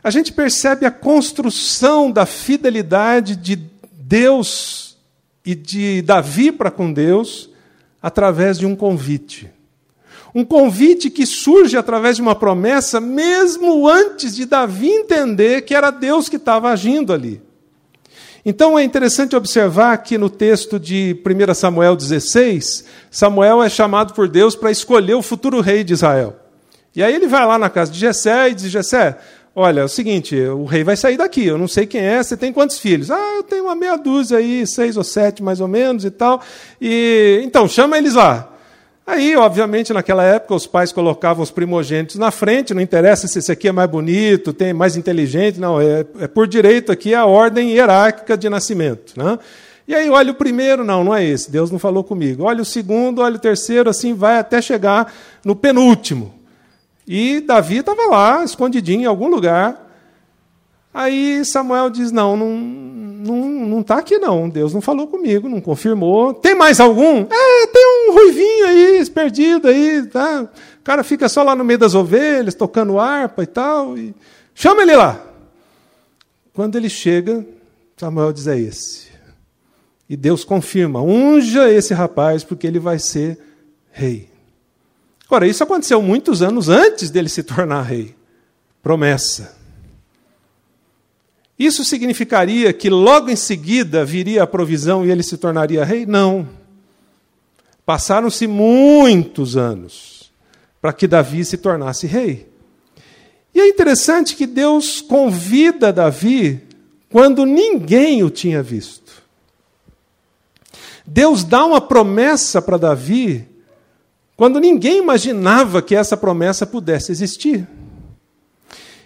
A gente percebe a construção da fidelidade de Deus e de Davi para com Deus através de um convite. Um convite que surge através de uma promessa, mesmo antes de Davi entender que era Deus que estava agindo ali. Então é interessante observar que no texto de 1 Samuel 16, Samuel é chamado por Deus para escolher o futuro rei de Israel. E aí ele vai lá na casa de Jessé e diz: Jessé, olha, é o seguinte, o rei vai sair daqui, eu não sei quem é, você tem quantos filhos? Ah, eu tenho uma meia dúzia aí, seis ou sete mais ou menos e tal. E então, chama eles lá. Aí, obviamente, naquela época, os pais colocavam os primogênitos na frente, não interessa se esse aqui é mais bonito, tem mais inteligente, não, é, é por direito aqui a ordem hierárquica de nascimento. Né? E aí, olha o primeiro, não, não é esse, Deus não falou comigo. Olha o segundo, olha o terceiro, assim vai até chegar no penúltimo. E Davi estava lá, escondidinho em algum lugar. Aí Samuel diz: Não, não não não está aqui não. Deus não falou comigo, não confirmou. Tem mais algum? É, tem um ruivinho aí, perdido aí, tá? O cara fica só lá no meio das ovelhas, tocando harpa e tal. E... Chama ele lá. Quando ele chega, Samuel diz: É esse. E Deus confirma: unja esse rapaz, porque ele vai ser rei. Agora, isso aconteceu muitos anos antes dele se tornar rei. Promessa. Isso significaria que logo em seguida viria a provisão e ele se tornaria rei? Não. Passaram-se muitos anos para que Davi se tornasse rei. E é interessante que Deus convida Davi quando ninguém o tinha visto. Deus dá uma promessa para Davi quando ninguém imaginava que essa promessa pudesse existir.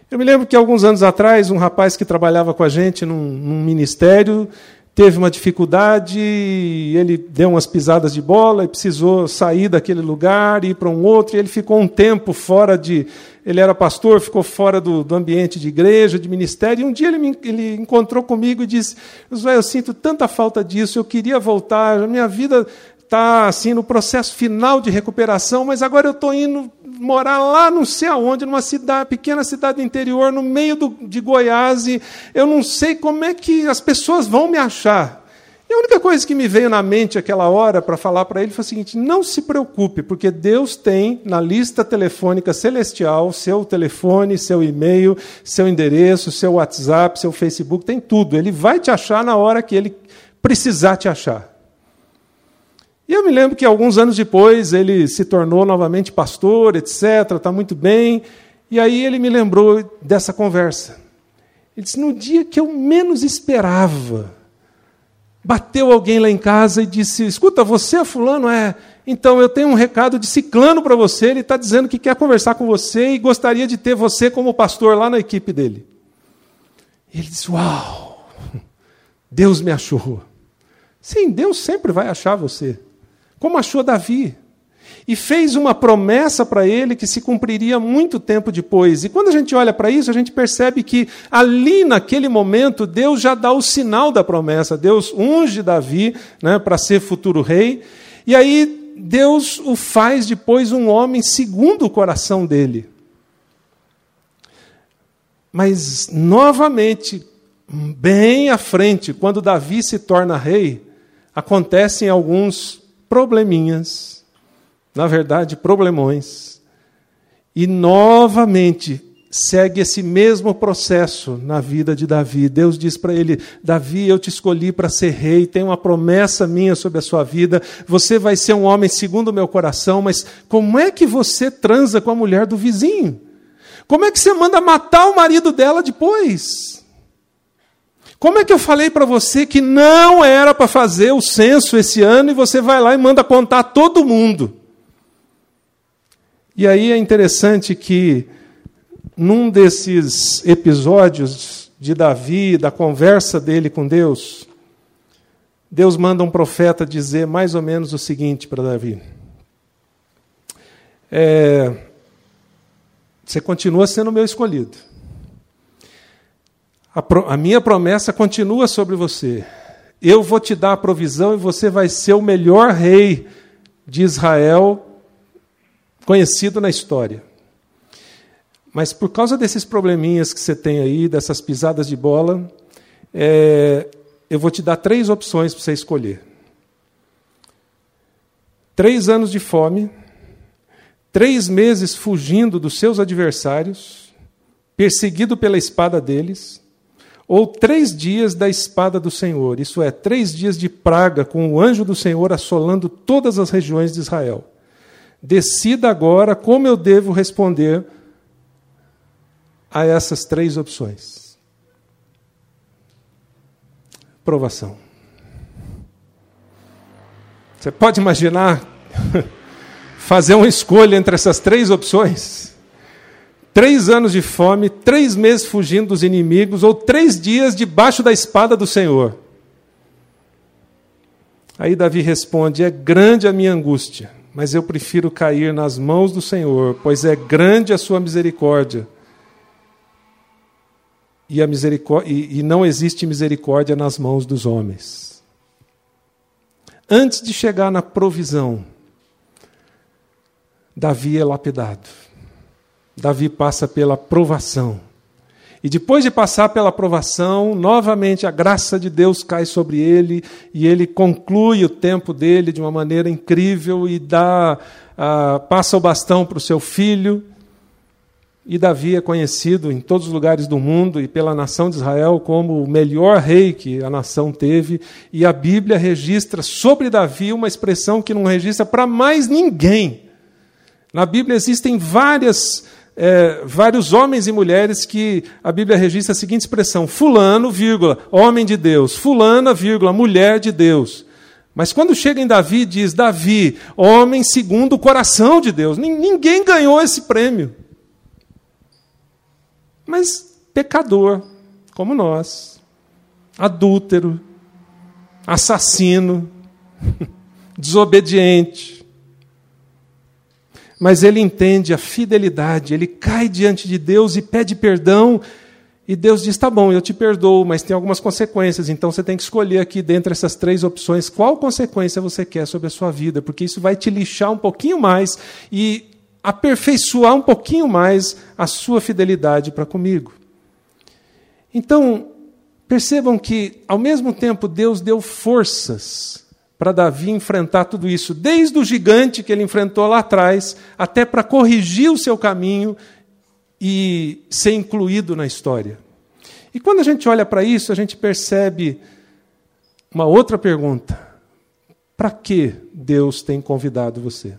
Eu me lembro que alguns anos atrás, um rapaz que trabalhava com a gente num, num ministério teve uma dificuldade, ele deu umas pisadas de bola e precisou sair daquele lugar e ir para um outro, e ele ficou um tempo fora de. Ele era pastor, ficou fora do, do ambiente de igreja, de ministério, e um dia ele, me, ele encontrou comigo e disse: Josué, eu sinto tanta falta disso, eu queria voltar, a minha vida está assim no processo final de recuperação, mas agora eu estou indo morar lá não sei aonde, numa cidade, pequena cidade interior, no meio do, de Goiás, e eu não sei como é que as pessoas vão me achar. E a única coisa que me veio na mente aquela hora para falar para ele foi o seguinte: não se preocupe, porque Deus tem na lista telefônica celestial seu telefone, seu e-mail, seu endereço, seu WhatsApp, seu Facebook, tem tudo. Ele vai te achar na hora que ele precisar te achar. E eu me lembro que alguns anos depois ele se tornou novamente pastor, etc., está muito bem. E aí ele me lembrou dessa conversa. Ele disse: no dia que eu menos esperava, bateu alguém lá em casa e disse: Escuta, você é fulano? É. Então eu tenho um recado de ciclano para você. Ele está dizendo que quer conversar com você e gostaria de ter você como pastor lá na equipe dele. E ele disse: Uau, Deus me achou. Sim, Deus sempre vai achar você como achou Davi. E fez uma promessa para ele que se cumpriria muito tempo depois. E quando a gente olha para isso, a gente percebe que ali naquele momento Deus já dá o sinal da promessa. Deus unge Davi né, para ser futuro rei. E aí Deus o faz depois um homem segundo o coração dele. Mas, novamente, bem à frente, quando Davi se torna rei, acontecem alguns probleminhas, na verdade, problemões. E novamente segue esse mesmo processo na vida de Davi. Deus diz para ele: Davi, eu te escolhi para ser rei, tem uma promessa minha sobre a sua vida. Você vai ser um homem segundo o meu coração, mas como é que você transa com a mulher do vizinho? Como é que você manda matar o marido dela depois? Como é que eu falei para você que não era para fazer o censo esse ano e você vai lá e manda contar todo mundo? E aí é interessante que, num desses episódios de Davi, da conversa dele com Deus, Deus manda um profeta dizer mais ou menos o seguinte para Davi: é, Você continua sendo meu escolhido a, pro, a minha promessa continua sobre você. Eu vou te dar a provisão e você vai ser o melhor rei de Israel conhecido na história. Mas por causa desses probleminhas que você tem aí, dessas pisadas de bola, é, eu vou te dar três opções para você escolher: três anos de fome, três meses fugindo dos seus adversários, perseguido pela espada deles, ou três dias da espada do Senhor, isso é, três dias de praga com o anjo do Senhor assolando todas as regiões de Israel. Decida agora como eu devo responder a essas três opções. Provação. Você pode imaginar fazer uma escolha entre essas três opções? Três anos de fome, três meses fugindo dos inimigos, ou três dias debaixo da espada do Senhor. Aí Davi responde: É grande a minha angústia, mas eu prefiro cair nas mãos do Senhor, pois é grande a sua misericórdia. E, a misericórdia, e, e não existe misericórdia nas mãos dos homens. Antes de chegar na provisão, Davi é lapidado. Davi passa pela provação. E depois de passar pela provação, novamente a graça de Deus cai sobre ele e ele conclui o tempo dele de uma maneira incrível e dá, uh, passa o bastão para o seu filho. E Davi é conhecido em todos os lugares do mundo e pela nação de Israel como o melhor rei que a nação teve. E a Bíblia registra sobre Davi uma expressão que não registra para mais ninguém. Na Bíblia existem várias é, vários homens e mulheres que a Bíblia registra a seguinte expressão: Fulano, vírgula, homem de Deus, Fulana, vírgula, mulher de Deus. Mas quando chega em Davi, diz Davi, homem segundo o coração de Deus. Ninguém ganhou esse prêmio. Mas pecador, como nós, adúltero, assassino, desobediente, mas ele entende a fidelidade, ele cai diante de Deus e pede perdão, e Deus diz: tá bom, eu te perdoo, mas tem algumas consequências, então você tem que escolher aqui dentre essas três opções qual consequência você quer sobre a sua vida, porque isso vai te lixar um pouquinho mais e aperfeiçoar um pouquinho mais a sua fidelidade para comigo. Então, percebam que, ao mesmo tempo, Deus deu forças para Davi enfrentar tudo isso, desde o gigante que ele enfrentou lá atrás, até para corrigir o seu caminho e ser incluído na história. E quando a gente olha para isso, a gente percebe uma outra pergunta: para que Deus tem convidado você?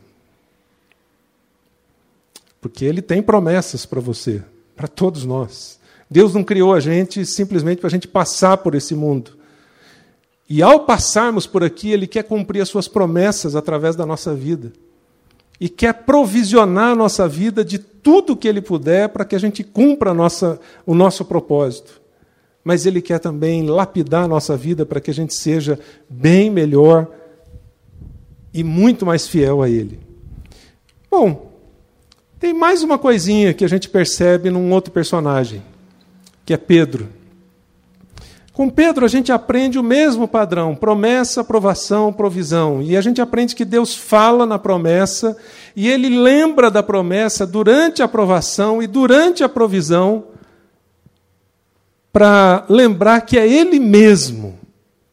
Porque Ele tem promessas para você, para todos nós. Deus não criou a gente simplesmente para a gente passar por esse mundo. E ao passarmos por aqui, Ele quer cumprir as suas promessas através da nossa vida. E quer provisionar a nossa vida de tudo que Ele puder para que a gente cumpra a nossa, o nosso propósito. Mas Ele quer também lapidar a nossa vida para que a gente seja bem melhor e muito mais fiel a Ele. Bom, tem mais uma coisinha que a gente percebe num outro personagem, que é Pedro. Com Pedro, a gente aprende o mesmo padrão: promessa, aprovação, provisão. E a gente aprende que Deus fala na promessa e ele lembra da promessa durante a aprovação e durante a provisão, para lembrar que é Ele mesmo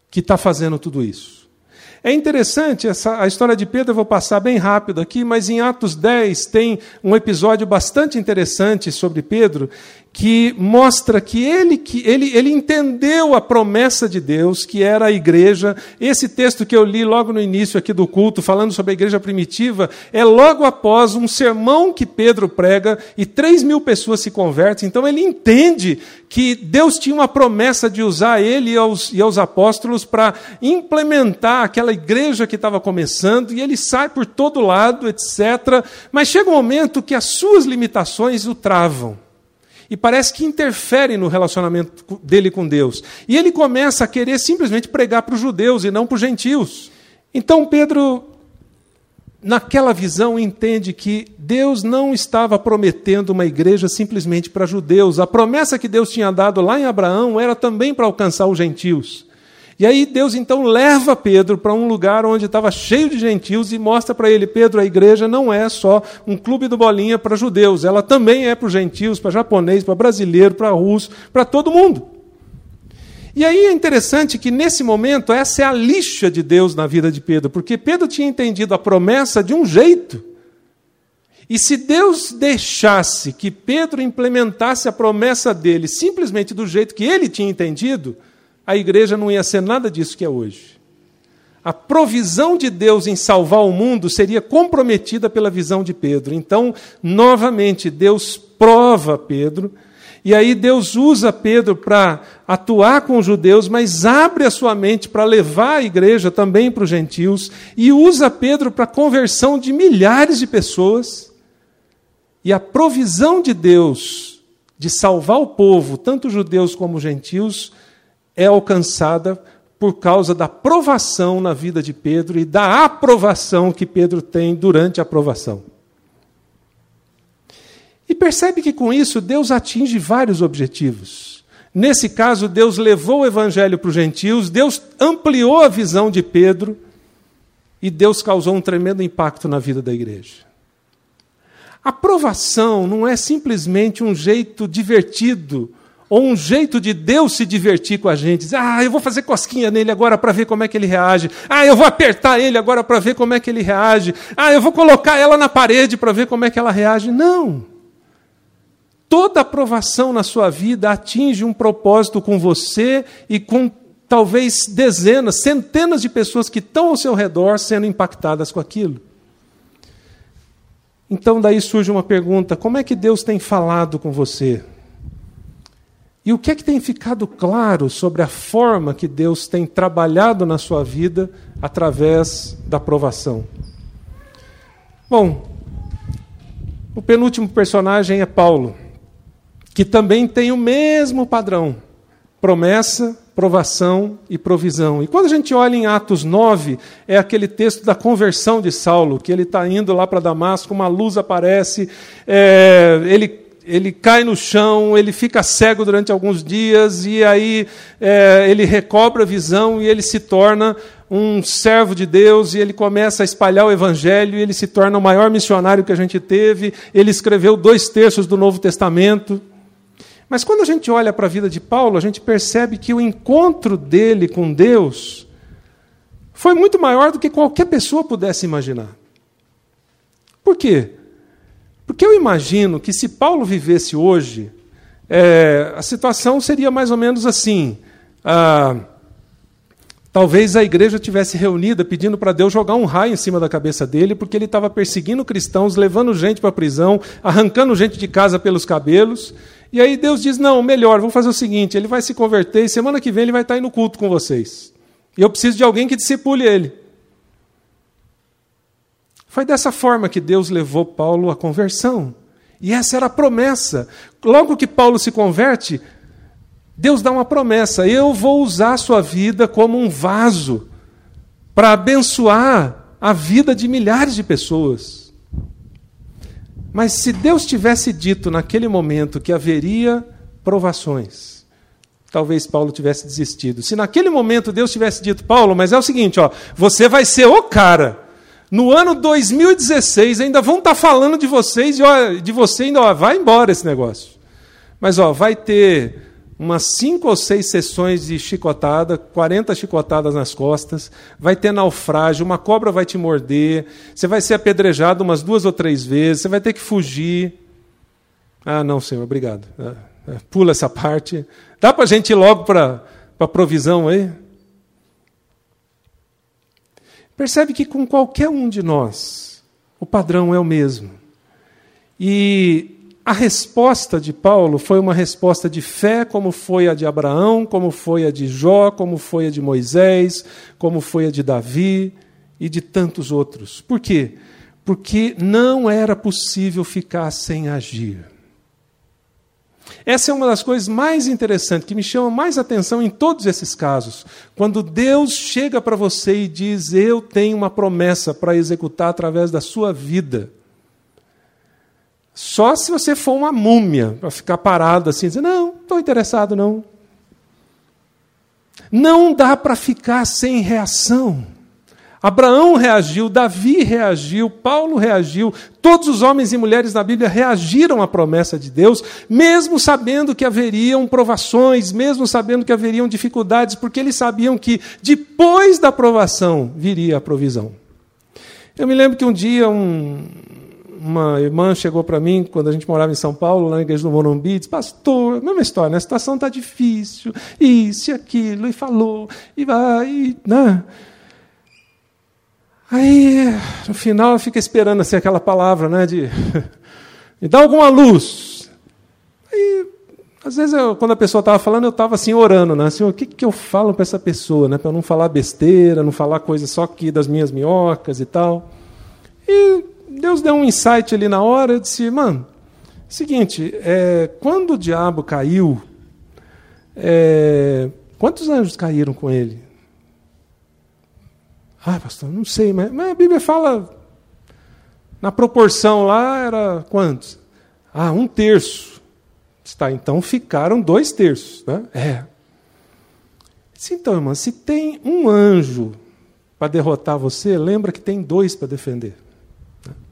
que está fazendo tudo isso. É interessante, essa, a história de Pedro eu vou passar bem rápido aqui, mas em Atos 10 tem um episódio bastante interessante sobre Pedro, que mostra que ele, que ele, ele entendeu a promessa de Deus, que era a igreja. Esse texto que eu li logo no início aqui do culto, falando sobre a igreja primitiva, é logo após um sermão que Pedro prega e três mil pessoas se convertem. Então ele entende que Deus tinha uma promessa de usar ele e aos, e aos apóstolos para implementar aquela igreja que estava começando, e ele sai por todo lado, etc. Mas chega um momento que as suas limitações o travam e parece que interfere no relacionamento dele com Deus. E ele começa a querer simplesmente pregar para os judeus e não para os gentios. Então Pedro, naquela visão, entende que Deus não estava prometendo uma igreja simplesmente para judeus. A promessa que Deus tinha dado lá em Abraão era também para alcançar os gentios. E aí Deus então leva Pedro para um lugar onde estava cheio de gentios e mostra para ele: Pedro, a igreja não é só um clube do bolinha para judeus, ela também é para os gentios, para japonês, para brasileiro, para russo, para todo mundo. E aí é interessante que nesse momento essa é a lixa de Deus na vida de Pedro, porque Pedro tinha entendido a promessa de um jeito. E se Deus deixasse que Pedro implementasse a promessa dele simplesmente do jeito que ele tinha entendido, a igreja não ia ser nada disso que é hoje. A provisão de Deus em salvar o mundo seria comprometida pela visão de Pedro. Então, novamente, Deus prova Pedro e aí Deus usa Pedro para atuar com os judeus, mas abre a sua mente para levar a igreja também para os gentios, e usa Pedro para a conversão de milhares de pessoas. E a provisão de Deus de salvar o povo, tanto judeus como gentios, é alcançada por causa da provação na vida de Pedro e da aprovação que Pedro tem durante a aprovação. E percebe que com isso Deus atinge vários objetivos. Nesse caso, Deus levou o evangelho para os gentios, Deus ampliou a visão de Pedro e Deus causou um tremendo impacto na vida da igreja. A provação não é simplesmente um jeito divertido ou um jeito de Deus se divertir com a gente. Dizer, ah, eu vou fazer cosquinha nele agora para ver como é que ele reage. Ah, eu vou apertar ele agora para ver como é que ele reage. Ah, eu vou colocar ela na parede para ver como é que ela reage. Não. Toda aprovação na sua vida atinge um propósito com você e com talvez dezenas, centenas de pessoas que estão ao seu redor sendo impactadas com aquilo. Então, daí surge uma pergunta: como é que Deus tem falado com você? E o que é que tem ficado claro sobre a forma que Deus tem trabalhado na sua vida através da aprovação? Bom, o penúltimo personagem é Paulo que também tem o mesmo padrão: promessa, provação e provisão. E quando a gente olha em Atos 9, é aquele texto da conversão de Saulo, que ele está indo lá para Damasco, uma luz aparece, é, ele ele cai no chão, ele fica cego durante alguns dias, e aí é, ele recobra a visão e ele se torna um servo de Deus, e ele começa a espalhar o evangelho, e ele se torna o maior missionário que a gente teve. Ele escreveu dois terços do Novo Testamento. Mas quando a gente olha para a vida de Paulo, a gente percebe que o encontro dele com Deus foi muito maior do que qualquer pessoa pudesse imaginar. Por quê? Porque eu imagino que se Paulo vivesse hoje, é, a situação seria mais ou menos assim. Ah, talvez a igreja tivesse reunida pedindo para Deus jogar um raio em cima da cabeça dele, porque ele estava perseguindo cristãos, levando gente para a prisão, arrancando gente de casa pelos cabelos. E aí Deus diz: não, melhor, vamos fazer o seguinte: ele vai se converter e semana que vem ele vai estar aí no culto com vocês. E eu preciso de alguém que discipule ele. Foi dessa forma que Deus levou Paulo à conversão. E essa era a promessa. Logo que Paulo se converte, Deus dá uma promessa: eu vou usar a sua vida como um vaso para abençoar a vida de milhares de pessoas. Mas se Deus tivesse dito naquele momento que haveria provações, talvez Paulo tivesse desistido. Se naquele momento Deus tivesse dito, Paulo, mas é o seguinte, ó, você vai ser o cara. No ano 2016 ainda vão estar tá falando de vocês e ó, de você ainda ó, vai embora esse negócio. Mas ó, vai ter umas cinco ou seis sessões de chicotada, 40 chicotadas nas costas, vai ter naufrágio, uma cobra vai te morder, você vai ser apedrejado umas duas ou três vezes, você vai ter que fugir. Ah, não, senhor, obrigado. Ah, ah, pula essa parte. Dá para a gente ir logo para a provisão aí? Percebe que com qualquer um de nós, o padrão é o mesmo. E a resposta de Paulo foi uma resposta de fé, como foi a de Abraão, como foi a de Jó, como foi a de Moisés, como foi a de Davi e de tantos outros. Por quê? Porque não era possível ficar sem agir. Essa é uma das coisas mais interessantes, que me chama mais atenção em todos esses casos. Quando Deus chega para você e diz: Eu tenho uma promessa para executar através da sua vida. Só se você for uma múmia, para ficar parado assim, dizer, não, estou interessado, não. Não dá para ficar sem reação. Abraão reagiu, Davi reagiu, Paulo reagiu, todos os homens e mulheres da Bíblia reagiram à promessa de Deus, mesmo sabendo que haveriam provações, mesmo sabendo que haveriam dificuldades, porque eles sabiam que depois da provação viria a provisão. Eu me lembro que um dia um, uma irmã chegou para mim, quando a gente morava em São Paulo, lá na igreja do Morumbi, disse, pastor, mesma história, né? a situação está difícil, isso e aquilo, e falou, e vai, e, né? Aí, no final, fica esperando assim, aquela palavra, né, de me dá alguma luz. Aí, às vezes, eu, quando a pessoa estava falando, eu estava assim, orando, né, assim, o que, que eu falo para essa pessoa, né, para não falar besteira, não falar coisa só aqui das minhas minhocas e tal. E Deus deu um insight ali na hora, eu disse, mano, seguinte, é, quando o diabo caiu, é, quantos anjos caíram com ele? Ah, pastor, não sei, mas, mas a Bíblia fala, na proporção lá era quantos? Ah, um terço. Está, então ficaram dois terços. Né? É. Então, irmã, se tem um anjo para derrotar você, lembra que tem dois para defender.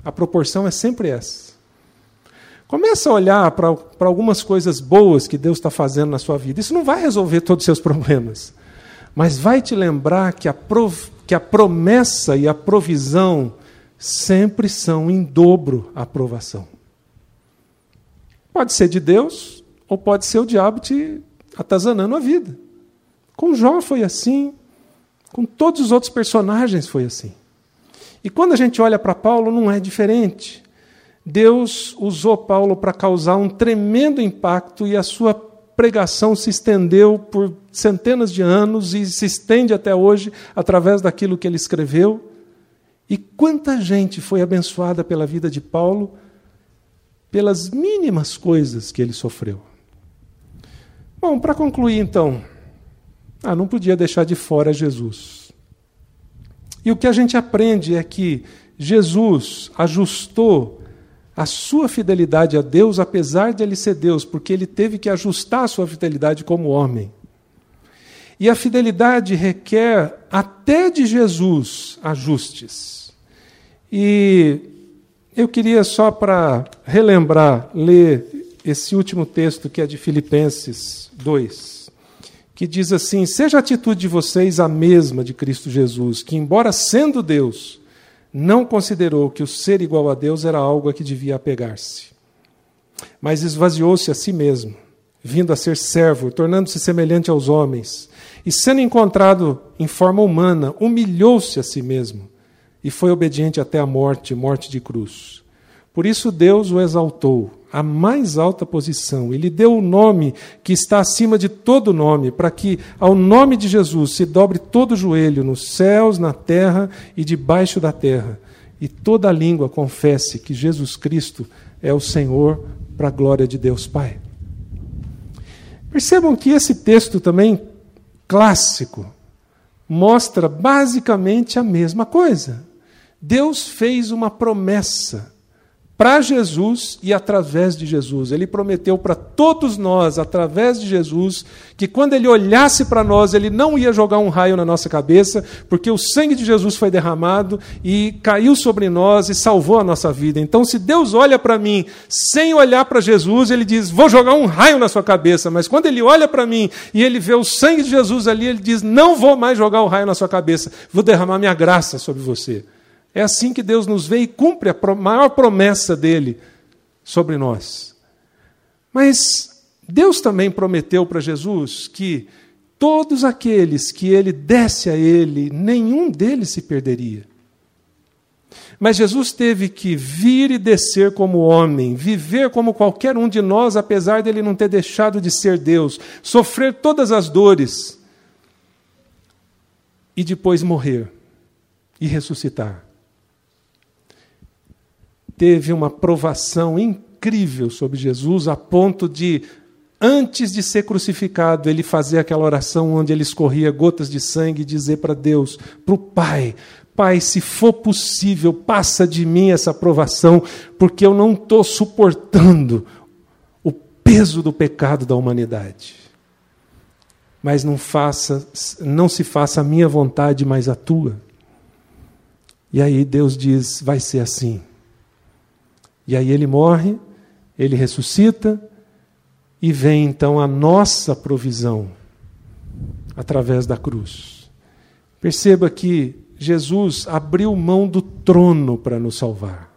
A proporção é sempre essa. Começa a olhar para algumas coisas boas que Deus está fazendo na sua vida. Isso não vai resolver todos os seus problemas, mas vai te lembrar que a, prov, que a promessa e a provisão sempre são em dobro a aprovação. Pode ser de Deus, ou pode ser o diabo te atazanando a vida. Com Jó foi assim, com todos os outros personagens foi assim. E quando a gente olha para Paulo, não é diferente. Deus usou Paulo para causar um tremendo impacto e a sua pregação se estendeu por centenas de anos e se estende até hoje através daquilo que ele escreveu. E quanta gente foi abençoada pela vida de Paulo pelas mínimas coisas que ele sofreu. Bom, para concluir então, ah, não podia deixar de fora Jesus. E o que a gente aprende é que Jesus ajustou a sua fidelidade a Deus, apesar de ele ser Deus, porque ele teve que ajustar a sua fidelidade como homem. E a fidelidade requer até de Jesus ajustes. E eu queria só para relembrar, ler esse último texto que é de Filipenses 2 que diz assim: Seja a atitude de vocês a mesma de Cristo Jesus, que, embora sendo Deus, não considerou que o ser igual a Deus era algo a que devia apegar-se, mas esvaziou-se a si mesmo, vindo a ser servo, tornando-se semelhante aos homens, e sendo encontrado em forma humana, humilhou-se a si mesmo e foi obediente até a morte morte de cruz. Por isso Deus o exaltou à mais alta posição e lhe deu o nome que está acima de todo nome, para que ao nome de Jesus se dobre todo joelho nos céus, na terra e debaixo da terra, e toda língua confesse que Jesus Cristo é o Senhor, para a glória de Deus Pai. Percebam que esse texto também clássico mostra basicamente a mesma coisa. Deus fez uma promessa para Jesus e através de Jesus. Ele prometeu para todos nós, através de Jesus, que quando ele olhasse para nós, ele não ia jogar um raio na nossa cabeça, porque o sangue de Jesus foi derramado e caiu sobre nós e salvou a nossa vida. Então, se Deus olha para mim sem olhar para Jesus, ele diz: Vou jogar um raio na sua cabeça. Mas quando ele olha para mim e ele vê o sangue de Jesus ali, ele diz: Não vou mais jogar o raio na sua cabeça, vou derramar minha graça sobre você. É assim que Deus nos vê e cumpre a maior promessa dele sobre nós. Mas Deus também prometeu para Jesus que todos aqueles que ele desse a ele, nenhum deles se perderia. Mas Jesus teve que vir e descer como homem, viver como qualquer um de nós, apesar dele não ter deixado de ser Deus, sofrer todas as dores e depois morrer e ressuscitar teve uma provação incrível sobre Jesus, a ponto de, antes de ser crucificado, ele fazer aquela oração onde ele escorria gotas de sangue e dizer para Deus, para o Pai: Pai, se for possível, passa de mim essa provação, porque eu não estou suportando o peso do pecado da humanidade. Mas não faça, não se faça a minha vontade, mas a tua. E aí Deus diz: vai ser assim. E aí ele morre, ele ressuscita e vem então a nossa provisão através da cruz. Perceba que Jesus abriu mão do trono para nos salvar.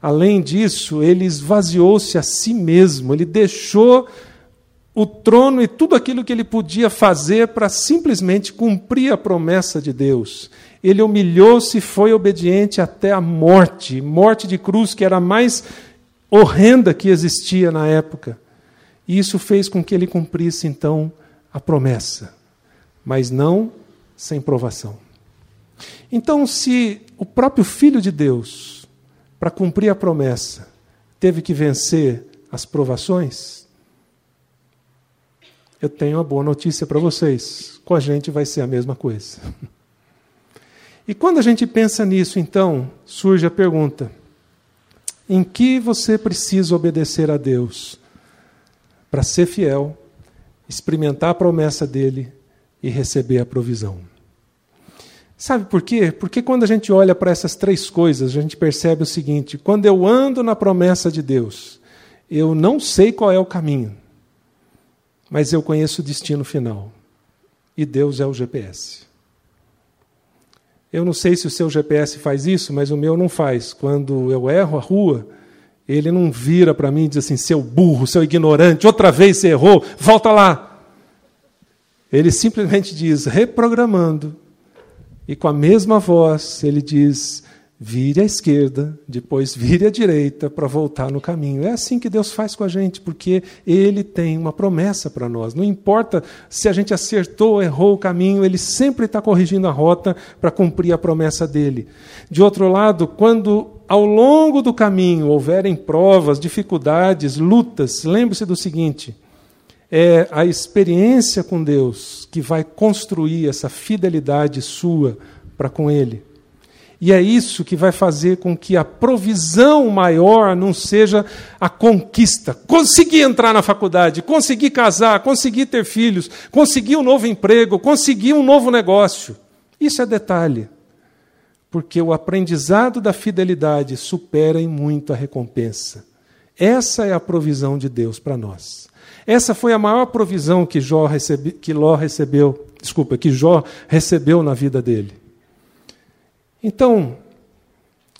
Além disso, ele esvaziou-se a si mesmo, ele deixou o trono e tudo aquilo que ele podia fazer para simplesmente cumprir a promessa de Deus. Ele humilhou-se e foi obediente até a morte morte de cruz, que era a mais horrenda que existia na época. E isso fez com que ele cumprisse então a promessa, mas não sem provação. Então, se o próprio Filho de Deus, para cumprir a promessa, teve que vencer as provações, eu tenho uma boa notícia para vocês: com a gente vai ser a mesma coisa. E quando a gente pensa nisso, então, surge a pergunta: em que você precisa obedecer a Deus para ser fiel, experimentar a promessa dele e receber a provisão? Sabe por quê? Porque quando a gente olha para essas três coisas, a gente percebe o seguinte: quando eu ando na promessa de Deus, eu não sei qual é o caminho, mas eu conheço o destino final. E Deus é o GPS. Eu não sei se o seu GPS faz isso, mas o meu não faz. Quando eu erro a rua, ele não vira para mim e diz assim: seu burro, seu ignorante, outra vez você errou, volta lá. Ele simplesmente diz, reprogramando, e com a mesma voz, ele diz: vire à esquerda, depois vire à direita para voltar no caminho. É assim que Deus faz com a gente, porque Ele tem uma promessa para nós. Não importa se a gente acertou ou errou o caminho, Ele sempre está corrigindo a rota para cumprir a promessa dele. De outro lado, quando ao longo do caminho houverem provas, dificuldades, lutas, lembre-se do seguinte é a experiência com Deus que vai construir essa fidelidade sua para com Ele. E é isso que vai fazer com que a provisão maior não seja a conquista. Conseguir entrar na faculdade, conseguir casar, conseguir ter filhos, conseguir um novo emprego, conseguir um novo negócio. Isso é detalhe. Porque o aprendizado da fidelidade supera em muito a recompensa. Essa é a provisão de Deus para nós. Essa foi a maior provisão que Jó recebe, que Ló recebeu, desculpa, que Jó recebeu na vida dele. Então,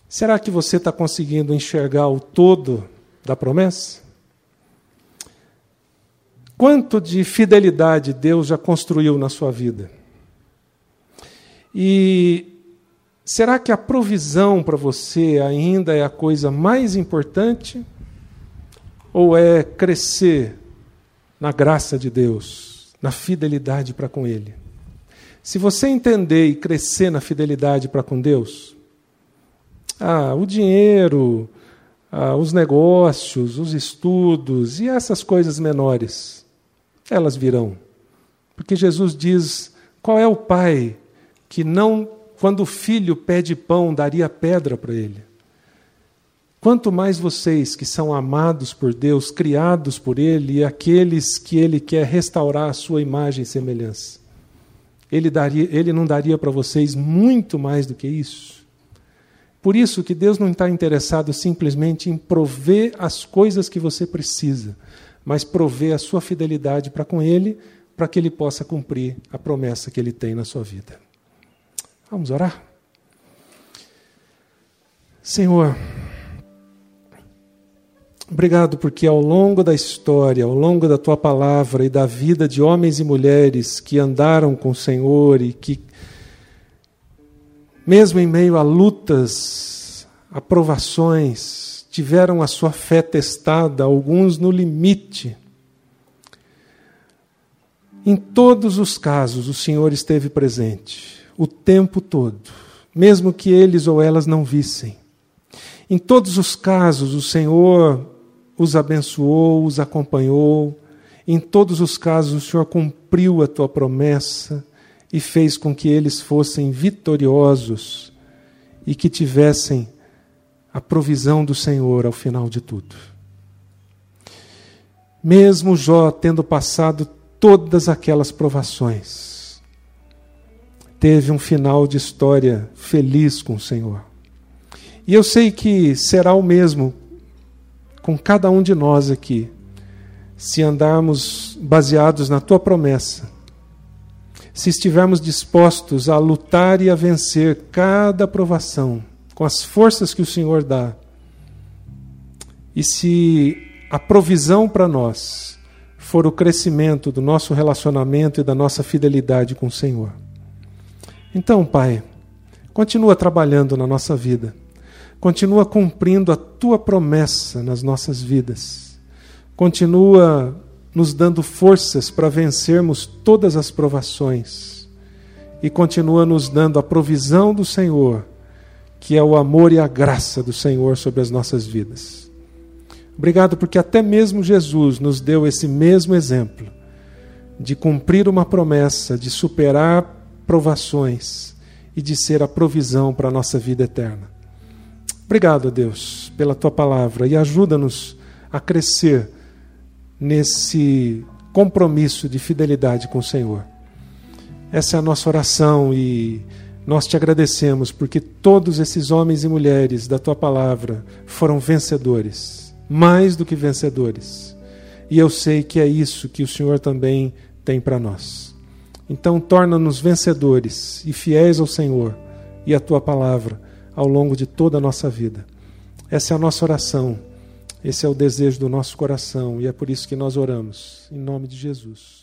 será que você está conseguindo enxergar o todo da promessa? Quanto de fidelidade Deus já construiu na sua vida? E será que a provisão para você ainda é a coisa mais importante? Ou é crescer na graça de Deus, na fidelidade para com Ele. Se você entender e crescer na fidelidade para com Deus, ah, o dinheiro, ah, os negócios, os estudos e essas coisas menores, elas virão. Porque Jesus diz: qual é o pai que não, quando o filho pede pão, daria pedra para ele? Quanto mais vocês que são amados por Deus, criados por Ele e aqueles que Ele quer restaurar a sua imagem e semelhança, Ele, daria, ele não daria para vocês muito mais do que isso? Por isso que Deus não está interessado simplesmente em prover as coisas que você precisa, mas prover a sua fidelidade para com Ele, para que Ele possa cumprir a promessa que Ele tem na sua vida. Vamos orar? Senhor, Obrigado porque ao longo da história, ao longo da tua palavra e da vida de homens e mulheres que andaram com o Senhor e que, mesmo em meio a lutas, a provações, tiveram a sua fé testada, alguns no limite. Em todos os casos, o Senhor esteve presente, o tempo todo, mesmo que eles ou elas não vissem. Em todos os casos, o Senhor os abençoou, os acompanhou. Em todos os casos, o Senhor cumpriu a tua promessa e fez com que eles fossem vitoriosos e que tivessem a provisão do Senhor ao final de tudo. Mesmo Jó tendo passado todas aquelas provações, teve um final de história feliz com o Senhor. E eu sei que será o mesmo com cada um de nós aqui, se andarmos baseados na tua promessa, se estivermos dispostos a lutar e a vencer cada provação com as forças que o Senhor dá, E se a provisão para nós for o crescimento do nosso relacionamento e da nossa fidelidade com o Senhor. Então, Pai, continua trabalhando na nossa vida, continua cumprindo a tua promessa nas nossas vidas, continua nos dando forças para vencermos todas as provações e continua nos dando a provisão do Senhor, que é o amor e a graça do Senhor sobre as nossas vidas. Obrigado porque até mesmo Jesus nos deu esse mesmo exemplo de cumprir uma promessa, de superar provações e de ser a provisão para a nossa vida eterna. Obrigado, Deus, pela tua palavra e ajuda-nos a crescer nesse compromisso de fidelidade com o Senhor. Essa é a nossa oração e nós te agradecemos porque todos esses homens e mulheres da tua palavra foram vencedores, mais do que vencedores. E eu sei que é isso que o Senhor também tem para nós. Então, torna-nos vencedores e fiéis ao Senhor e à tua palavra ao longo de toda a nossa vida. Essa é a nossa oração esse é o desejo do nosso coração e é por isso que nós oramos. Em nome de Jesus.